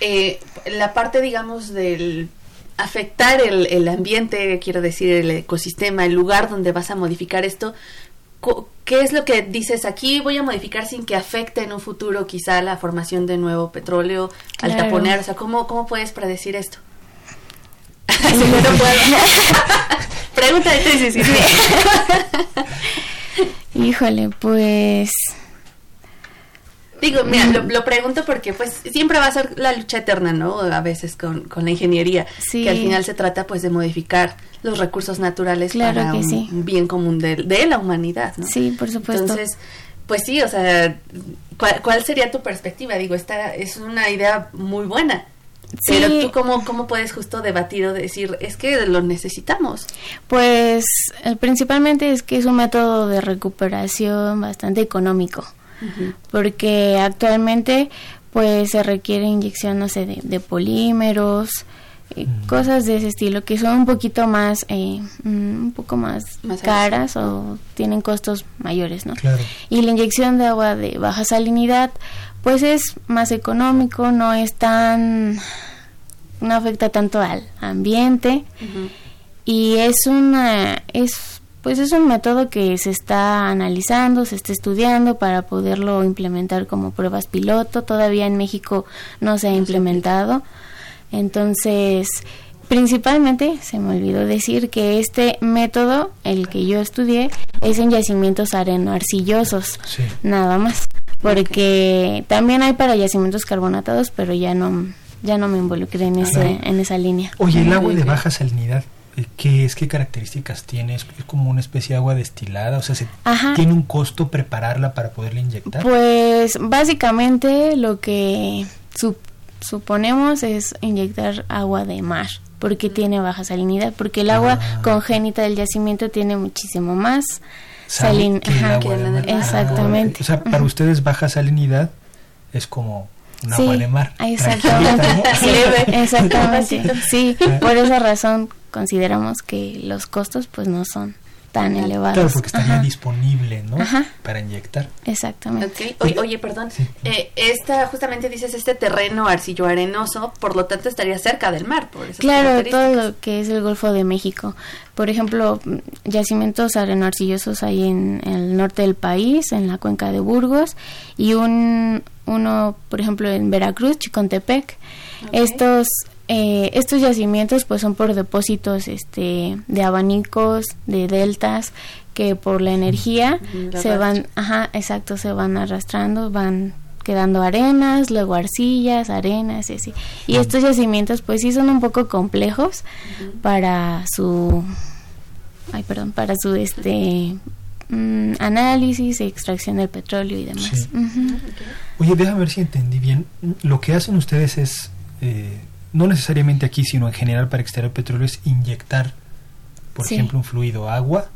eh, la parte, digamos, del afectar el, el ambiente, quiero decir, el ecosistema, el lugar donde vas a modificar esto. ¿Qué es lo que dices aquí? Voy a modificar sin que afecte en un futuro quizá la formación de nuevo petróleo al taponer. O sea, ¿cómo, cómo puedes predecir esto? Pregunta de tesis. Híjole, pues... Digo, mira, lo, pregunto porque pues siempre va a ser la lucha eterna, ¿no? A veces con, con la ingeniería, que al final se trata pues de modificar los recursos naturales para un, bien común de, de, la humanidad, ¿no? Sí, por supuesto. Entonces, pues sí, o sea, ¿cuál, ¿cuál, sería tu perspectiva? Digo, esta es una idea muy buena, pero tú cómo, cómo puedes justo debatir o decir, es que lo necesitamos. Pues eh, principalmente es que es un método de recuperación bastante económico, porque actualmente pues se requiere inyección, no sé, de, polímeros, cosas de ese estilo que son un poquito más, eh, mm, un poco más, caras o tienen costos mayores, ¿no? Y la inyección de agua de baja salinidad pues es más económico, no es tan, no afecta tanto al ambiente. Y es una, es, pues es un método que se está analizando, se está estudiando para poderlo implementar como pruebas piloto. Todavía en México no se ha implementado, entonces principalmente se me olvidó decir que este método, el que yo estudié, es en yacimientos areno-arcillosos, nada más. Porque también hay para yacimientos carbonatados, pero ya no ya no me involucré en ese en esa línea. Oye, el agua de baja salinidad, ¿qué es? ¿Qué características tiene? ¿Es como una especie de agua destilada? O sea, ¿se ¿tiene un costo prepararla para poderla inyectar? Pues básicamente lo que suponemos es inyectar agua de mar porque tiene baja salinidad, porque el agua ah. congénita del yacimiento tiene muchísimo más Salin exactamente. O sea, para ustedes baja salinidad es como un agua de mar. Exactamente. exactamente. Sí, por esa razón consideramos que los costos pues no son tan elevados. Claro, porque estaría disponible, ¿no? Para inyectar. Exactamente. Oye, perdón. Eh, esta, justamente dices, este terreno arcillo arenoso, por lo tanto estaría cerca del mar. Por claro, todo lo que es el Golfo de México. Por ejemplo, yacimientos areno-arcillosos hay en, el norte del país, en la cuenca de Burgos, y un uno, por ejemplo, en Veracruz, Chicontepec. Estos eh, estos yacimientos pues son por depósitos este de abanicos de deltas que por la energía se van ajá exacto se van arrastrando van quedando arenas luego arcillas arenas y así. Y estos yacimientos pues sí son un poco complejos para su ay perdón para su este mm, análisis extracción del petróleo y demás. Oye déjame ver si entendí bien. Lo que hacen ustedes es eh, no necesariamente aquí, sino en general para extraer petróleo, es inyectar, por ejemplo, un fluido agua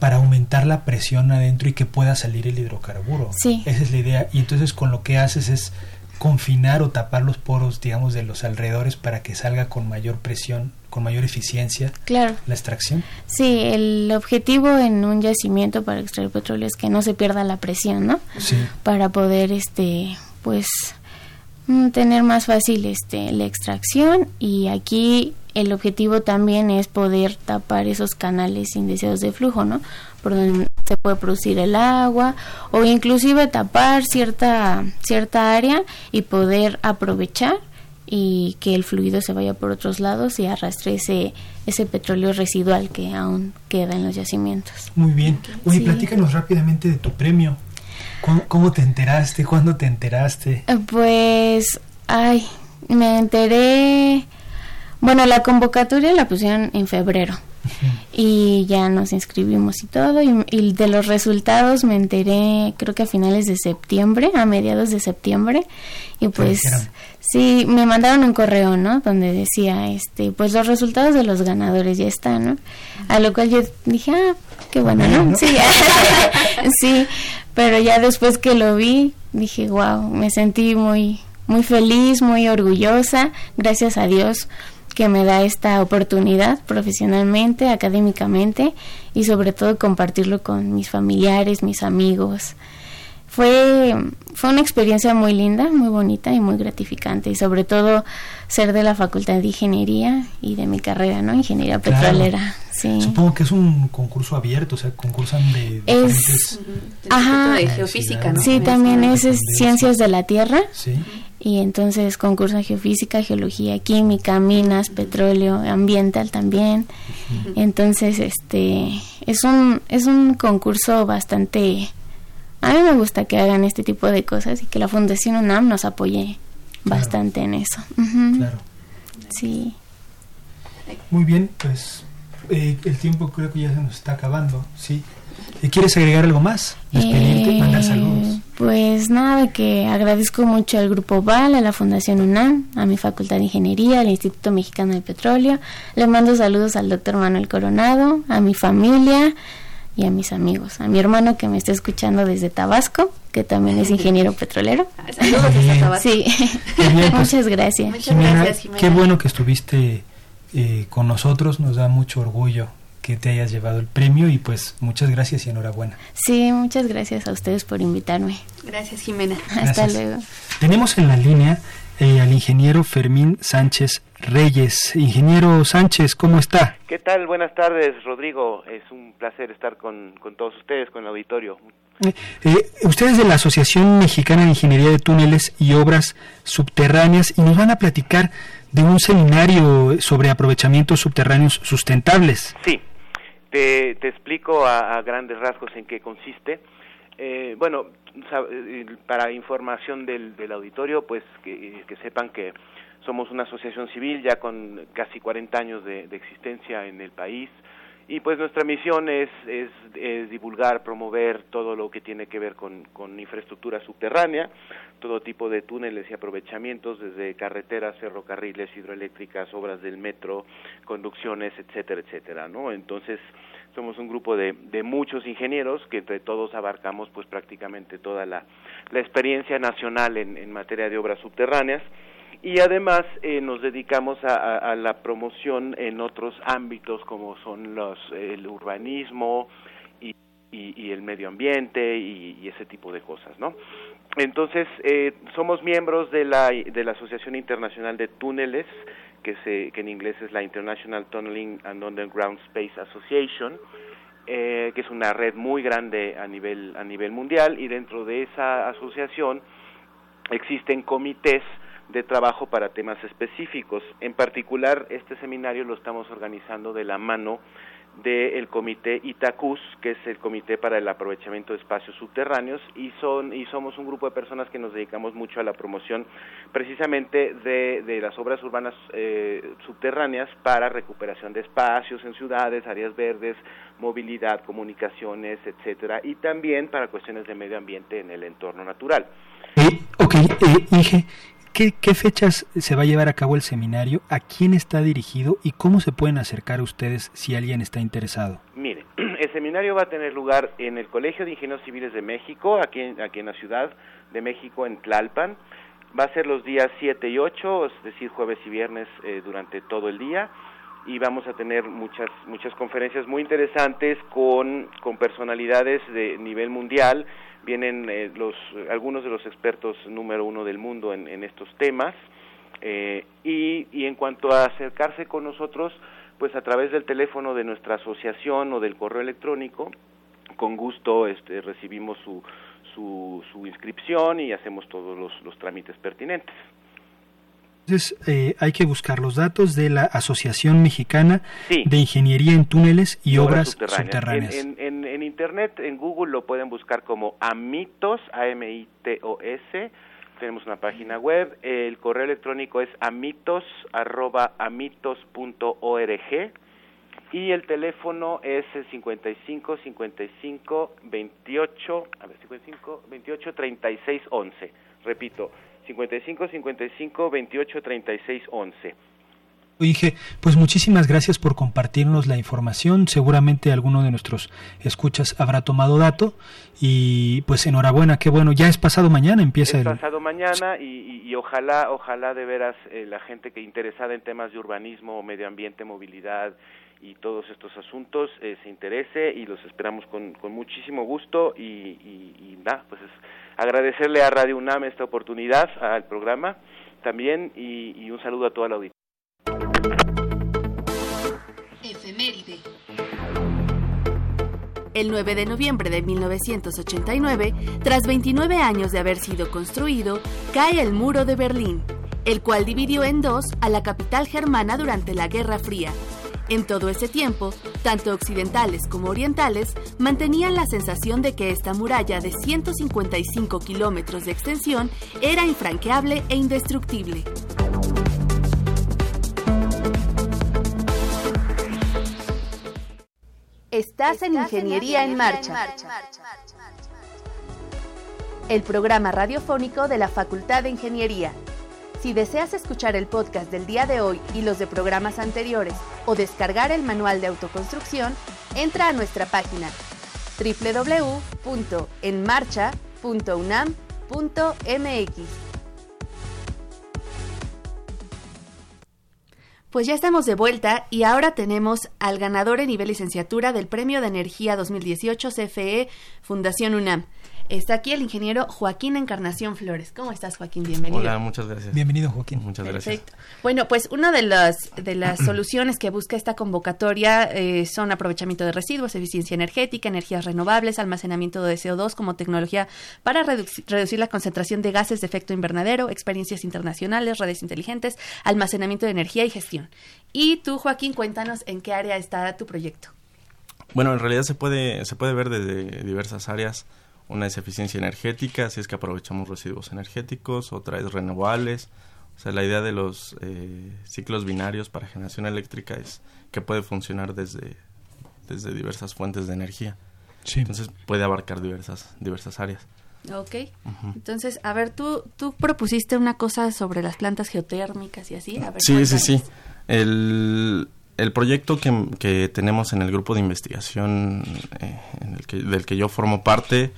para aumentar la presión adentro y que pueda salir el hidrocarburo. Sí. Esa es la idea. Y entonces con lo que haces es confinar o tapar los poros, digamos, de los alrededores para que salga con mayor presión, con mayor eficiencia claro. la extracción. Sí, el objetivo en un yacimiento para extraer petróleo es que no se pierda la presión, ¿no? Sí. Para poder, este, pues, tener más fácil este la extracción y aquí el objetivo también es poder tapar esos canales indeseados de flujo, ¿no? Por donde se puede producir el agua o inclusive tapar cierta cierta área y poder aprovechar y que el fluido se vaya por otros lados y arrastre ese, ese petróleo residual que aún queda en los yacimientos. Muy bien. Oye, platícanos rápidamente de tu premio. ¿Cómo, te enteraste? ¿Cuándo te enteraste? Eh, pues, ay, me enteré. Bueno, la convocatoria la pusieron en febrero. y ya nos inscribimos y todo y, de los resultados me enteré creo que a finales de septiembre, a mediados de septiembre y pues sí, me mandaron un correo, ¿no? Donde decía, este, pues los resultados de los ganadores ya están, ¿no? A lo cual yo dije, ah, qué bueno, ¿no? Sí, sí, pero ya después que lo vi, dije, wow, me sentí muy, muy feliz, muy orgullosa, gracias a Dios que me da esta oportunidad profesionalmente, académicamente y sobre todo compartirlo con mis familiares, mis amigos. Fue, fue una experiencia muy linda, muy bonita y muy gratificante y sobre todo ser de la Facultad de Ingeniería y de mi carrera, ¿no? Ingeniería petrolera. Sí. Supongo que es un concurso abierto, o sea, concursan de es, ajá, de geofísica, ¿no? Sí, también es, ciencias de la tierra. Sí y entonces concursa geofísica, geología, química, minas, petróleo, ambiental también. Entonces, este es un es un concurso bastante a mí me gusta que hagan este tipo de cosas y que la Fundación UNAM nos apoye bastante en eso. Claro. Sí. Muy bien, pues eh, el tiempo creo que ya se nos está acabando, sí. ¿Quieres agregar algo más? Despedirte, eh, mandar saludos. Pues nada, que agradezco mucho al Grupo VAL, a la Fundación UNAM, a mi Facultad de Ingeniería, al Instituto Mexicano del Petróleo. Le mando saludos al doctor Manuel Coronado, a mi familia y a mis amigos. A mi hermano que me está escuchando desde Tabasco, que también es ingeniero petrolero. Saludos desde Tabasco. Sí, pues, muchas gracias. Muchas gracias, Jimena. Qué bueno que estuviste eh, con nosotros, nos da mucho orgullo que te hayas llevado el premio y pues muchas gracias y enhorabuena. Sí, muchas gracias a ustedes por invitarme. Gracias, Jimena. Hasta luego. Tenemos en la línea eh, al ingeniero Fermín Sánchez Reyes. Ingeniero Sánchez, ¿cómo está? ¿Qué tal? Buenas tardes, Rodrigo. Es un placer estar con, con todos ustedes, con el auditorio. Eh, eh, ustedes de la Asociación Mexicana de Ingeniería de Túneles y Obras Subterráneas y nos van a platicar de un seminario sobre aprovechamientos subterráneos sustentables. Sí, te, te explico a, grandes rasgos en qué consiste. Eh, bueno, eh, para información del, del auditorio, pues que, sepan que somos una asociación civil ya con casi 40 años de, de existencia en el país y pues nuestra misión es, es, divulgar, promover todo lo que tiene que ver con, con, infraestructura subterránea, todo tipo de túneles y aprovechamientos, desde carreteras, ferrocarriles, hidroeléctricas, obras del metro, conducciones, etcétera, etcétera, ¿no? Entonces, somos un grupo de, de muchos ingenieros que entre todos abarcamos pues prácticamente toda la, la experiencia nacional en, en materia de obras subterráneas y además eh, nos dedicamos a, la promoción en otros ámbitos como son los el urbanismo y, y, el medio ambiente y, ese tipo de cosas no entonces eh, somos miembros de la de la asociación internacional de túneles que se que en inglés es la International Tunneling and Underground Space Association eh, que es una red muy grande a nivel a nivel mundial. Y dentro de esa asociación existen comités de trabajo para temas específicos. En particular, este seminario lo estamos organizando de la mano del comité ITACUS, que es el comité para el aprovechamiento de espacios subterráneos, y son y somos un grupo de personas que nos dedicamos mucho a la promoción precisamente de, de las obras urbanas eh, subterráneas para recuperación de espacios en ciudades, áreas verdes, movilidad, comunicaciones, etcétera, y también para cuestiones de medio ambiente en el entorno natural. Eh, ok, eh, ¿Qué, fechas se va a llevar a cabo el seminario? ¿A quién está dirigido? ¿Y cómo se pueden acercar ustedes si alguien está interesado? Mire, el seminario va a tener lugar en el Colegio de Ingenieros Civiles de México, aquí aquí en la Ciudad de México, en Tlalpan. Va a ser los días 7 y 8, es decir, jueves y viernes eh, durante todo el día. Y vamos a tener muchas, muchas conferencias muy interesantes con, con personalidades de nivel mundial vienen eh, los algunos de los expertos número uno del mundo en, en estos temas eh, y, y en cuanto a acercarse con nosotros pues a través del teléfono de nuestra asociación o del correo electrónico con gusto este, recibimos su, su, su inscripción y hacemos todos los, los trámites pertinentes. Entonces eh, hay que buscar los datos de la Asociación Mexicana de Ingeniería en Túneles y, Obras, Subterráneas. En, Internet, en Google lo pueden buscar como Amitos, A-M-I-T-O-S. Tenemos una página web. El correo electrónico es amitos, arroba amitos.org. y el teléfono es 55 55 28, a ver, 55 28 36 11. Repito, 55 55 28 36 11. Inge, pues muchísimas gracias por compartirnos la información. Seguramente alguno de nuestros escuchas habrá tomado dato y pues enhorabuena, qué bueno. Ya es pasado mañana, empieza es pasado mañana y, ojalá, ojalá de veras eh, la gente que interesada en temas de urbanismo, medio ambiente, movilidad y todos estos asuntos eh, se interese y los esperamos con, con muchísimo gusto y, y, nada, pues es agradecerle a Radio UNAM esta oportunidad, al programa también y, un saludo a toda la audiencia. Efeméride. El 9 de noviembre de 1989, tras 29 años de haber sido construido, cae el muro de Berlín, el cual dividió en dos a la capital germana durante la Guerra Fría. En todo ese tiempo, tanto occidentales como orientales mantenían la sensación de que esta muralla de 155 kilómetros de extensión era infranqueable e indestructible. Estás en Ingeniería en Marcha. El programa radiofónico de la Facultad de Ingeniería. Si deseas escuchar el podcast del día de hoy y los de programas anteriores o descargar el manual de autoconstrucción, entra a nuestra página www.enmarcha.unam.mx. Pues ya estamos de vuelta y ahora tenemos al ganador en nivel licenciatura del Premio de Energía 2018 CFE Fundación UNAM. Está aquí el ingeniero Joaquín Encarnación Flores. ¿Cómo estás, Joaquín? Bienvenido. Hola, muchas gracias. Bienvenido, Joaquín. Muchas Perfecto. gracias. Bueno, pues una de las, de las soluciones que busca esta convocatoria eh, son aprovechamiento de residuos, eficiencia energética, energías renovables, almacenamiento de CO2 como tecnología para reducir la concentración de gases de efecto invernadero, experiencias internacionales, redes inteligentes, almacenamiento de energía y gestión. Y tú, Joaquín, cuéntanos en qué área está tu proyecto. Bueno, en realidad se puede, se puede ver desde diversas áreas. Una es eficiencia energética, así es que aprovechamos residuos energéticos, otra es renovables. O sea, la idea de los eh, ciclos binarios para generación eléctrica es que puede funcionar desde, desde diversas fuentes de energía. Sí. Entonces puede abarcar diversas, diversas áreas. Ok. Entonces, a ver, tú, tú propusiste una cosa sobre las plantas geotérmicas y así. sí, sí, sí. El, el proyecto que, que, tenemos en el grupo de investigación eh, en el que, del que yo formo parte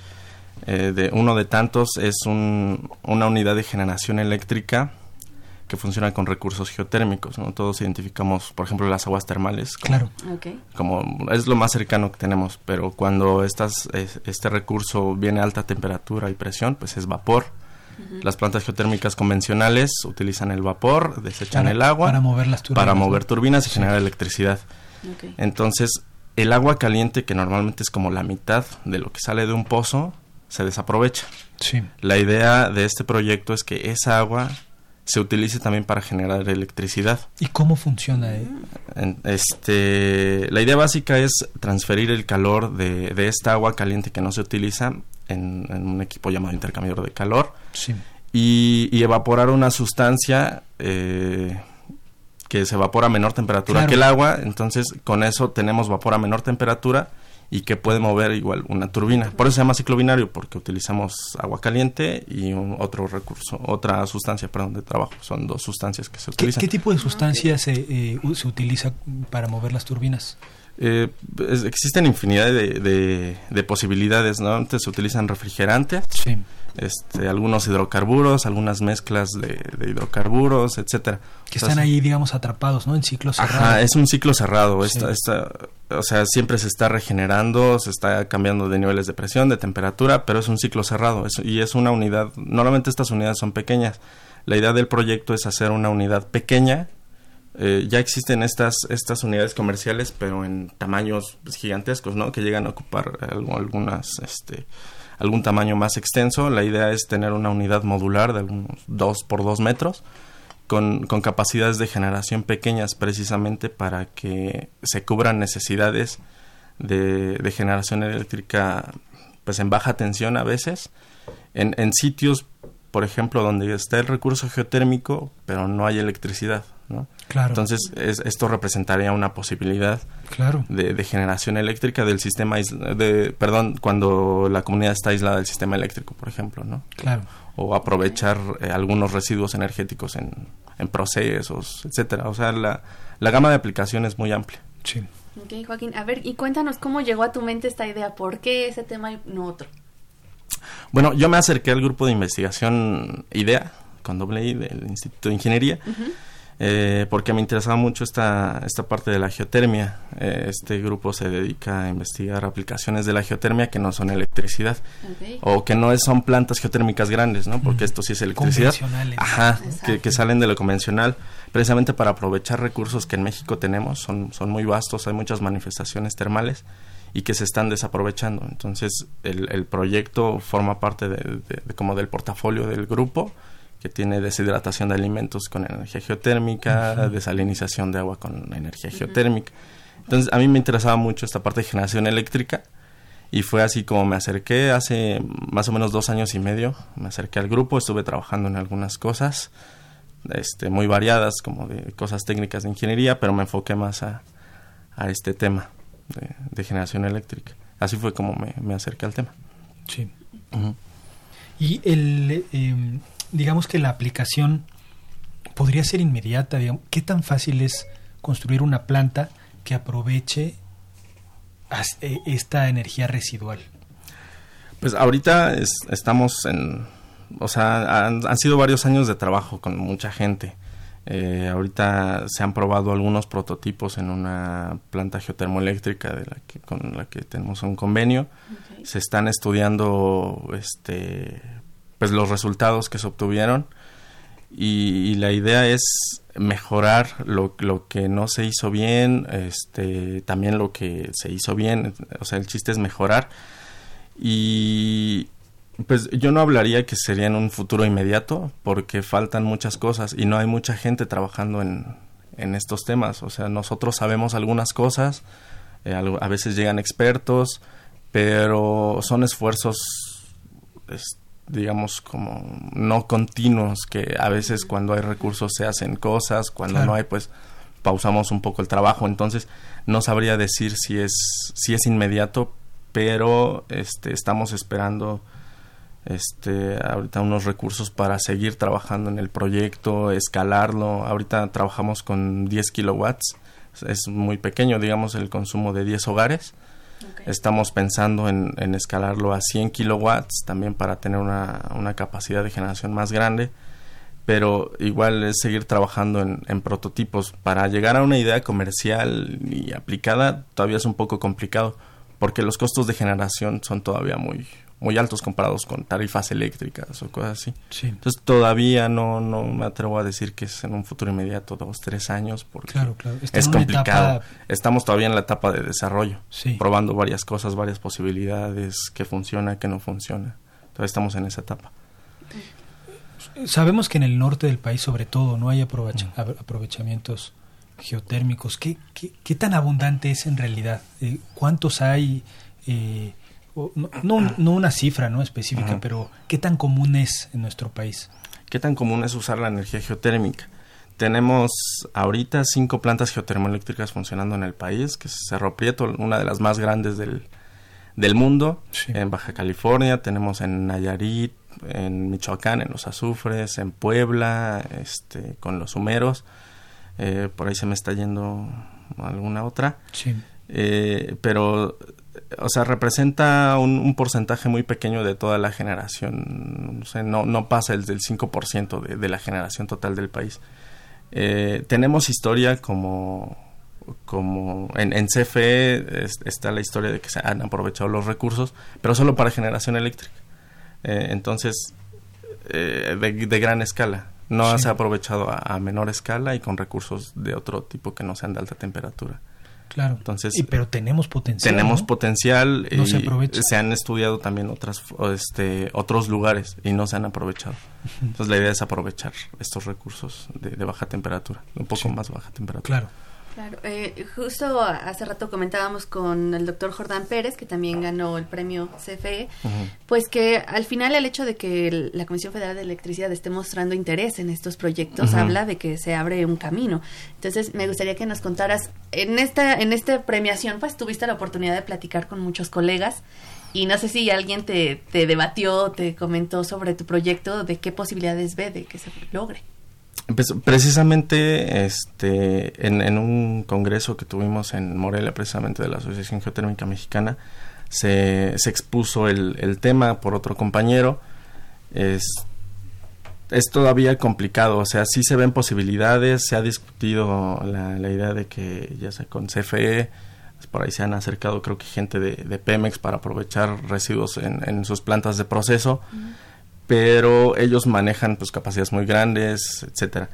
eh, de uno de tantos es una unidad de generación eléctrica que funciona con recursos geotérmicos. ¿no? Todos identificamos, por ejemplo, las aguas termales. Como, claro. Como es lo más cercano que tenemos, pero cuando estas, este recurso viene a alta temperatura y presión, pues es vapor. Las plantas geotérmicas convencionales utilizan el vapor, desechan el agua para mover las turbinas, para mover turbinas y generar electricidad. Entonces, el agua caliente, que normalmente es como la mitad de lo que sale de un pozo, se desaprovecha. Sí. La idea de este proyecto es que esa agua se utilice también para generar electricidad. ¿Y cómo funciona? Eh? Este, la idea básica es transferir el calor de, de esta agua caliente que no se utiliza en, un equipo llamado intercambiador de calor sí. y, evaporar una sustancia eh, que se evapora a menor temperatura que el agua. Entonces, con eso tenemos vapor a menor temperatura y que puede mover igual una turbina. Por eso se llama ciclo binario, porque utilizamos agua caliente y un otro recurso, otra sustancia, perdón, de trabajo. Son dos sustancias que se utilizan. ¿Qué, tipo de sustancia se, eh, se utiliza para mover las turbinas? Eh, existen infinidad de, de, posibilidades, ¿no? Antes se utilizan refrigerantes, este, algunos hidrocarburos, algunas mezclas de, hidrocarburos, etcétera. Que están ahí, digamos, atrapados, ¿no? En ciclo cerrado. Ajá, es un ciclo cerrado. Esta, esta, o sea, siempre se está regenerando, se está cambiando de niveles de presión, de temperatura, pero es un ciclo cerrado y es una unidad. Normalmente estas unidades son pequeñas. La idea del proyecto es hacer una unidad pequeña eh, ya existen estas, estas unidades comerciales, pero en tamaños gigantescos, ¿no? Que llegan a ocupar algunas, este, algún tamaño más extenso. La idea es tener una unidad modular de algunos 2 por 2 metros, con, capacidades de generación pequeñas precisamente para que se cubran necesidades de, generación eléctrica pues en baja tensión a veces, en sitios, por ejemplo, donde está el recurso geotérmico, pero no hay electricidad ¿no? Claro. Entonces, esto representaría una posibilidad claro. de, generación eléctrica del sistema, de, perdón, cuando la comunidad está aislada del sistema eléctrico, por ejemplo, ¿no? Claro. O aprovechar eh, algunos residuos energéticos en, en procesos, etcétera. O sea, la, la gama de aplicaciones es muy amplia. Sí. Ok, Joaquín, a ver, y cuéntanos cómo llegó a tu mente esta idea, ¿por qué ese tema y no otro? Bueno, yo me acerqué al grupo de investigación IDEA, con doble I, del Instituto de Ingeniería, eh, porque me interesaba mucho esta, esta parte de la geotermia. Eh, este grupo se dedica a investigar aplicaciones de la geotermia que no son electricidad o que no son plantas geotérmicas grandes, ¿no? Porque esto sí es electricidad. Ajá, que, que, salen de lo convencional, precisamente para aprovechar recursos que en México tenemos, son, son muy vastos, hay muchas manifestaciones termales y que se están desaprovechando. Entonces, el, el proyecto forma parte de, como del portafolio del grupo que tiene deshidratación de alimentos con energía geotérmica, desalinización de agua con energía geotérmica. Entonces, a mí me interesaba mucho esta parte de generación eléctrica y fue así como me acerqué hace más o menos dos años y medio. Me acerqué al grupo, estuve trabajando en algunas cosas este, muy variadas, como de cosas técnicas de ingeniería, pero me enfoqué más a, a este tema de, generación eléctrica. Así fue como me, me acerqué al tema. Sí. Y el, em, digamos que la aplicación podría ser inmediata. Digamos. ¿Qué tan fácil es construir una planta que aproveche e, esta energía residual? Pues ahorita estamos en, o sea, han, sido varios años de trabajo con mucha gente. Eh, ahorita se han probado algunos prototipos en una planta geotermoeléctrica de la que, con la que tenemos un convenio. Se están estudiando este, pues los resultados que se obtuvieron. Y, la idea es mejorar lo, lo, que no se hizo bien, este, también lo que se hizo bien, o sea, el chiste es mejorar. Y pues yo no hablaría que sería en un futuro inmediato porque faltan muchas cosas y no hay mucha gente trabajando en, en estos temas, o sea, nosotros sabemos algunas cosas, eh, a veces llegan expertos, pero son esfuerzos digamos, como no continuos, que a veces cuando hay recursos se hacen cosas, cuando no hay, pues pausamos un poco el trabajo. Entonces, no sabría decir si es, si es inmediato, pero este, estamos esperando este, ahorita unos recursos para seguir trabajando en el proyecto, escalarlo. Ahorita trabajamos con 10 kilowatts, es muy pequeño, digamos, el consumo de 10 hogares Estamos pensando en, escalarlo a 100 kilowatts también para tener una, una, capacidad de generación más grande, pero igual es seguir trabajando en, en, prototipos. Para llegar a una idea comercial y aplicada todavía es un poco complicado porque los costos de generación son todavía muy, muy altos comparados con tarifas eléctricas o cosas así. Entonces todavía no, no me atrevo a decir que es en un futuro inmediato, dos, tres años, porque es complicado. Estamos todavía en la etapa de desarrollo, probando varias cosas, varias posibilidades, qué funciona, qué no funciona. Todavía estamos en esa etapa. Sabemos que en el norte del país, sobre todo, no hay aprovechamientos geotérmicos. ¿Qué, qué, tan abundante es en realidad? Eh, ¿Cuántos hay? Eh, no, no, una cifra no específica, pero ¿qué tan común es en nuestro país? ¿Qué tan común es usar la energía geotérmica? Tenemos ahorita cinco plantas geotermoeléctricas funcionando en el país, que es Cerro Prieto, una de las más grandes del, del mundo, en Baja California, tenemos en Nayarit, en Michoacán, en los azufres, en Puebla, este, con los humeros, eh, por ahí se me está yendo alguna otra. Sí. Eh, pero o sea, representa un, porcentaje muy pequeño de toda la generación, no, no pasa el del 5% de, de la generación total del país. Eh, tenemos historia como, como en, en CFE está la historia de que se han aprovechado los recursos, pero solo para generación eléctrica. Eh, entonces, eh, de, gran escala. No se ha aprovechado a menor escala y con recursos de otro tipo que no sean de alta temperatura. Claro. Entonces, y, pero tenemos potencial. Tenemos potencial. No se aprovecha. Se han estudiado también otras, este, otros lugares y no se han aprovechado. Entonces la idea es aprovechar estos recursos de, baja temperatura, un poco más baja temperatura. Claro. Claro, eh, justo hace rato comentábamos con el doctor Jordán Pérez, que también ganó el premio CFE, pues que al final el hecho de que la Comisión Federal de Electricidad esté mostrando interés en estos proyectos habla de que se abre un camino. Entonces, me gustaría que nos contaras, en esta, en esta premiación, pues tuviste la oportunidad de platicar con muchos colegas y no sé si alguien te, te debatió, te comentó sobre tu proyecto, de qué posibilidades ve de que se logre. Precisamente este, en, un congreso que tuvimos en Morelia, precisamente de la Asociación Geotérmica Mexicana, se, se expuso el, tema por otro compañero. Es, es todavía complicado, o sea, sí se ven posibilidades, se ha discutido la, idea de que ya sea con CFE, por ahí se han acercado creo que gente de, Pemex para aprovechar residuos en, sus plantas de proceso pero ellos manejan pues capacidades muy grandes, etcétera.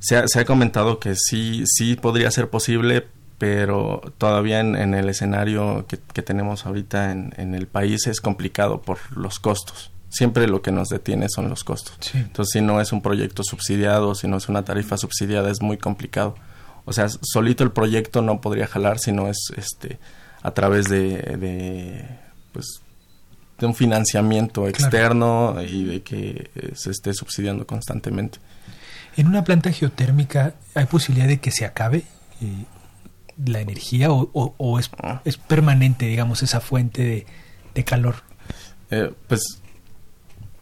Se, ha, se, ha, comentado que sí, sí podría ser posible, pero todavía en, el escenario que, tenemos ahorita en, el país es complicado por los costos. Siempre lo que nos detiene son los costos. Entonces, si no es un proyecto subsidiado, si no es una tarifa subsidiada, es muy complicado. O sea, solito el proyecto no podría jalar si no es este a través de, de pues de un financiamiento externo y de que eh, se esté subsidiando constantemente. En una planta geotérmica hay posibilidad de que se acabe eh, la energía o, es, ah. es, permanente, digamos, esa fuente de, calor. Eh, pues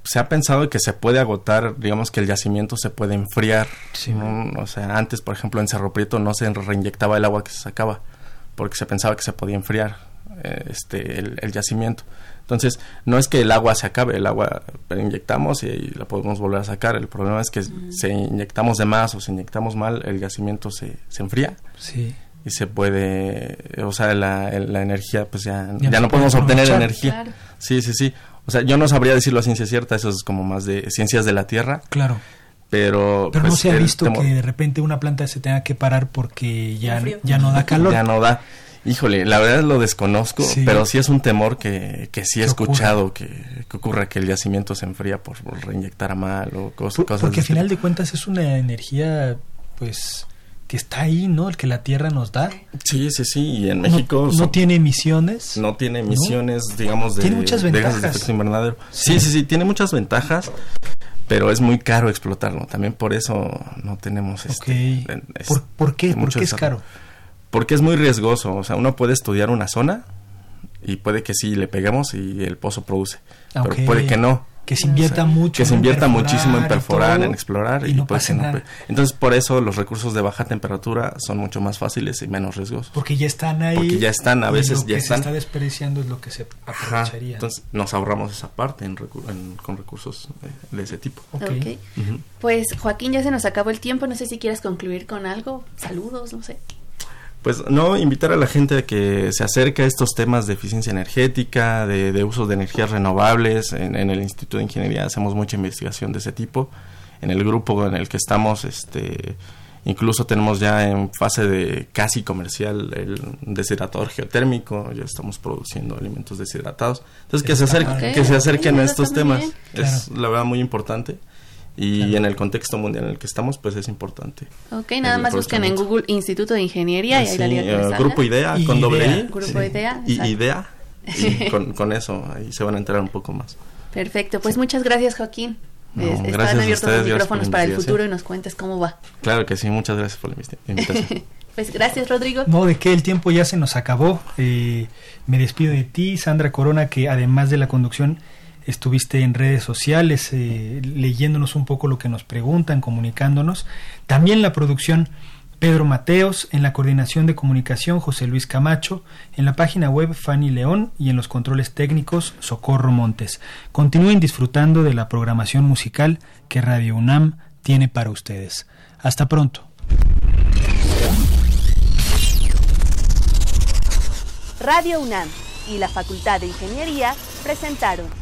se ha pensado que se puede agotar, digamos que el yacimiento se puede enfriar. O sea, antes, por ejemplo, en Cerro Prieto no se reinyectaba el agua que se sacaba porque se pensaba que se podía enfriar este, el yacimiento. Entonces, no es que el agua se acabe, el agua la inyectamos y la podemos volver a sacar. El problema es que si inyectamos de más o si inyectamos mal, el yacimiento se, se enfría. Sí. Y se puede, o sea, la, la energía, pues ya, ya, no podemos obtener energía. Sí, sí, sí. O sea, yo no sabría decirlo a ciencia cierta, eso es como más de ciencias de la Tierra. Claro. Pero, pero no pues, se ha visto que de repente una planta se tenga que parar porque ya, ya no da calor. Ya no da. Híjole, la verdad lo desconozco, pero sí es un temor que, que sí he escuchado que, que, ocurra que el yacimiento se enfría por, reinyectar a mal o cosas, cosas Porque al final de cuentas es una energía, pues, que está ahí, ¿no? El que la Tierra nos da. Sí, sí, sí. Y en México... No, tiene emisiones. No tiene emisiones, digamos, de... Tiene muchas ventajas. De efecto invernadero. Sí. sí, sí, tiene muchas ventajas pero es muy caro explotarlo. También por eso no tenemos este. ¿Por, qué? ¿Por qué es caro? Porque es muy riesgoso. O sea, uno puede estudiar una zona y puede que sí le peguemos y el pozo produce, pero puede que no. Que se invierta mucho. Que se invierta muchísimo en perforar, en explorar. Y, no pasa nada. Entonces, por eso los recursos de baja temperatura son mucho más fáciles y menos riesgosos. Porque ya están ahí. Porque ya están, a veces ya están. se está desperdiciando es lo que se aprovecharía. Entonces, nos ahorramos esa parte en, con recursos de, ese tipo. Ok. Pues, Joaquín, ya se nos acabó el tiempo. No sé si quieres concluir con algo. Saludos, no sé pues no invitar a la gente a que se acerque a estos temas de eficiencia energética, de, de uso de energías renovables. En, el Instituto de Ingeniería hacemos mucha investigación de ese tipo. En el grupo en el que estamos, este, incluso tenemos ya en fase de casi comercial el deshidratador geotérmico. Ya estamos produciendo alimentos deshidratados. Entonces que se acerquen, que se acerquen a estos temas. Es la verdad muy importante y en el contexto mundial en el que estamos pues es importante. Ok nada más busquen en Google Instituto de Ingeniería y ahí la Grupo IDEA con doble I. Grupo IDEA y IDEA y con, eso ahí se van a enterar un poco más. Perfecto pues muchas gracias Joaquín. Están abiertos los micrófonos para el futuro y nos cuentes cómo va. Claro que sí muchas gracias por la invitación. Pues gracias Rodrigo. No de que el tiempo ya se nos acabó. Eh, me despido de ti Sandra Corona que además de la conducción estuviste en redes sociales eh, leyéndonos un poco lo que nos preguntan, comunicándonos. También la producción Pedro Mateos, en la coordinación de comunicación José Luis Camacho, en la página web Fanny León y en los controles técnicos Socorro Montes. Continúen disfrutando de la programación musical que Radio UNAM tiene para ustedes. Hasta pronto. Radio UNAM y la Facultad de Ingeniería presentaron